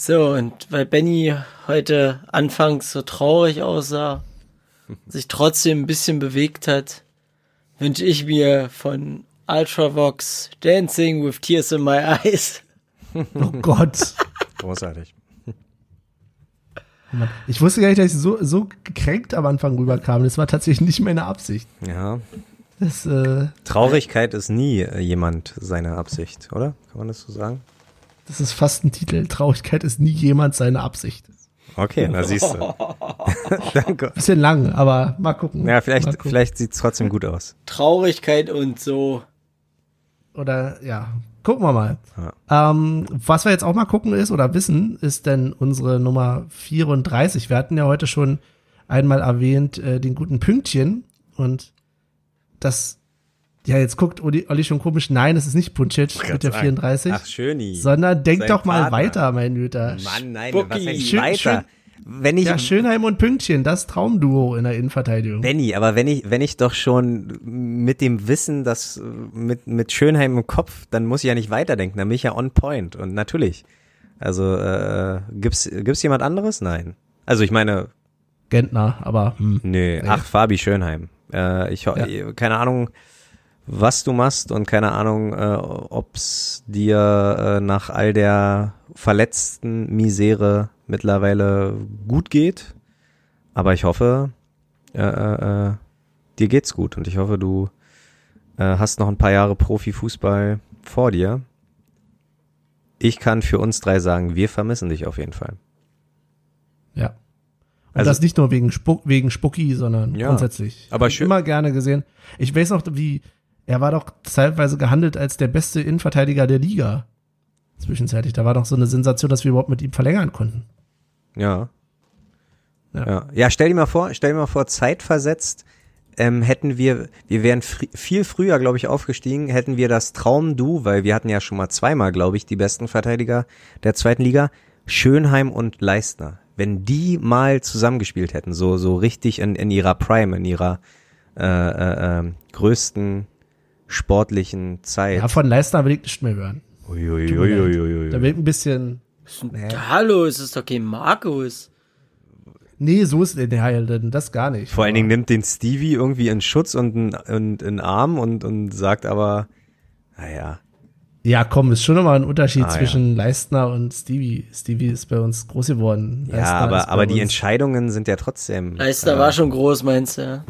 So, und weil Benny heute anfangs so traurig aussah, sich trotzdem ein bisschen bewegt hat, wünsche ich mir von Ultravox Dancing with Tears in My Eyes. Oh Gott. Großartig. Ich wusste gar nicht, dass ich so, so gekränkt am Anfang rüberkam. Das war tatsächlich nicht meine Absicht. Ja. Das, äh, Traurigkeit ist nie jemand seine Absicht, oder? Kann man das so sagen? Das ist fast ein Titel. Traurigkeit ist nie jemand seine Absicht. Okay, na siehst du. Danke. Bisschen lang, aber mal gucken. Ja, vielleicht, gucken. vielleicht sieht's trotzdem gut aus. Traurigkeit und so. Oder ja, gucken wir mal. Ja. Ähm, was wir jetzt auch mal gucken ist oder wissen, ist denn unsere Nummer 34. Wir hatten ja heute schon einmal erwähnt äh, den guten Pünktchen und das ja, jetzt guckt Olli, Olli schon komisch. Nein, es ist nicht Puncic mit der 34. Ach, schöni. Sondern denk doch mal Partner. weiter, mein Güter. Mann, nein, Bucky. was heißt schön, weiter? Schön, wenn ich, ja, Schönheim und Pünktchen, das Traumduo in der Innenverteidigung. Benny, aber wenn ich, wenn ich doch schon mit dem Wissen, dass mit, mit Schönheim im Kopf, dann muss ich ja nicht weiterdenken, dann bin ich ja on point. Und natürlich. Also, äh, gibt's, gibt's jemand anderes? Nein. Also, ich meine. Gentner, aber, hm. Nee, ach, Fabi Schönheim. Äh, ich, ja. keine Ahnung, was du machst und keine Ahnung, äh, ob's dir äh, nach all der verletzten Misere mittlerweile gut geht. aber ich hoffe, äh, äh, dir geht's gut und ich hoffe, du äh, hast noch ein paar Jahre Profifußball vor dir. Ich kann für uns drei sagen, wir vermissen dich auf jeden Fall. Ja. Und also, das nicht nur wegen, Spuck, wegen Spucki, sondern ja, grundsätzlich. Aber schön. Immer gerne gesehen. Ich weiß noch, wie, er war doch zeitweise gehandelt als der beste Innenverteidiger der Liga. Zwischenzeitlich. Da war doch so eine Sensation, dass wir überhaupt mit ihm verlängern konnten. Ja. Ja, ja. ja stell dir mal vor, stell dir mal vor, zeitversetzt ähm, hätten wir, wir wären fr viel früher, glaube ich, aufgestiegen, hätten wir das Traum-Du, weil wir hatten ja schon mal zweimal, glaube ich, die besten Verteidiger der zweiten Liga, Schönheim und Leistner. Wenn die mal zusammengespielt hätten, so, so richtig in, in ihrer Prime, in ihrer äh, äh, äh, größten sportlichen Zeit. Ja, von Leistner will ich nicht mehr hören. Uiuiuiui. Da wird ein bisschen. Da los? Ist doch kein Markus. Nee, so ist der Heil denn das gar nicht. Vor allen Dingen nimmt den Stevie irgendwie in Schutz und in, und in Arm und, und sagt aber, naja. Ja, komm, ist schon nochmal ein Unterschied ah, zwischen ja. Leistner und Stevie. Stevie ist bei uns groß geworden. Leistner ja, aber, aber die Entscheidungen sind ja trotzdem. Leistner äh, war schon groß, meinst du?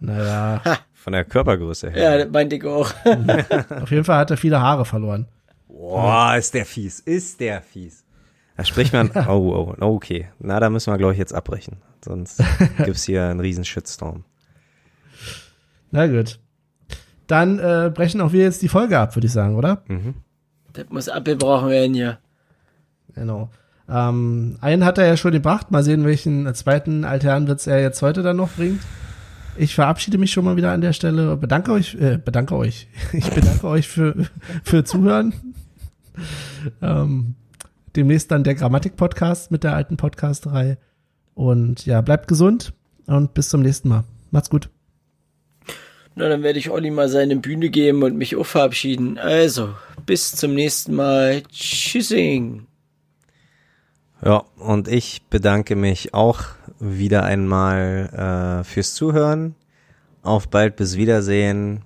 naja. Von der Körpergröße her. Ja, meinte ich auch. Auf jeden Fall hat er viele Haare verloren. Boah, ist der fies, ist der fies. Da spricht man, oh, oh, okay. Na, da müssen wir, glaube ich, jetzt abbrechen. Sonst gibt's hier einen riesen Shitstorm. Na gut. Dann äh, brechen auch wir jetzt die Folge ab, würde ich sagen, oder? Mhm. Das muss abgebrochen werden hier. Genau. Ähm, einen hat er ja schon gebracht. Mal sehen, welchen zweiten Alternwitz er jetzt heute dann noch bringt. Ich verabschiede mich schon mal wieder an der Stelle. Bedanke euch, äh, bedanke euch. Ich bedanke euch für, für Zuhören. Ähm, demnächst dann der Grammatik-Podcast mit der alten Podcast-Reihe. Und ja, bleibt gesund und bis zum nächsten Mal. Macht's gut. Na, dann werde ich Olli mal seine Bühne geben und mich auch verabschieden. Also, bis zum nächsten Mal. Tschüssing. Ja, und ich bedanke mich auch wieder einmal äh, fürs Zuhören. Auf bald, bis Wiedersehen.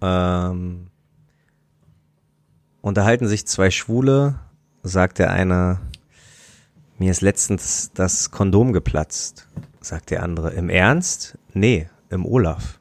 Ähm, unterhalten sich zwei Schwule sagt der eine, mir ist letztens das Kondom geplatzt. Sagt der andere, im Ernst? Nee, im Olaf.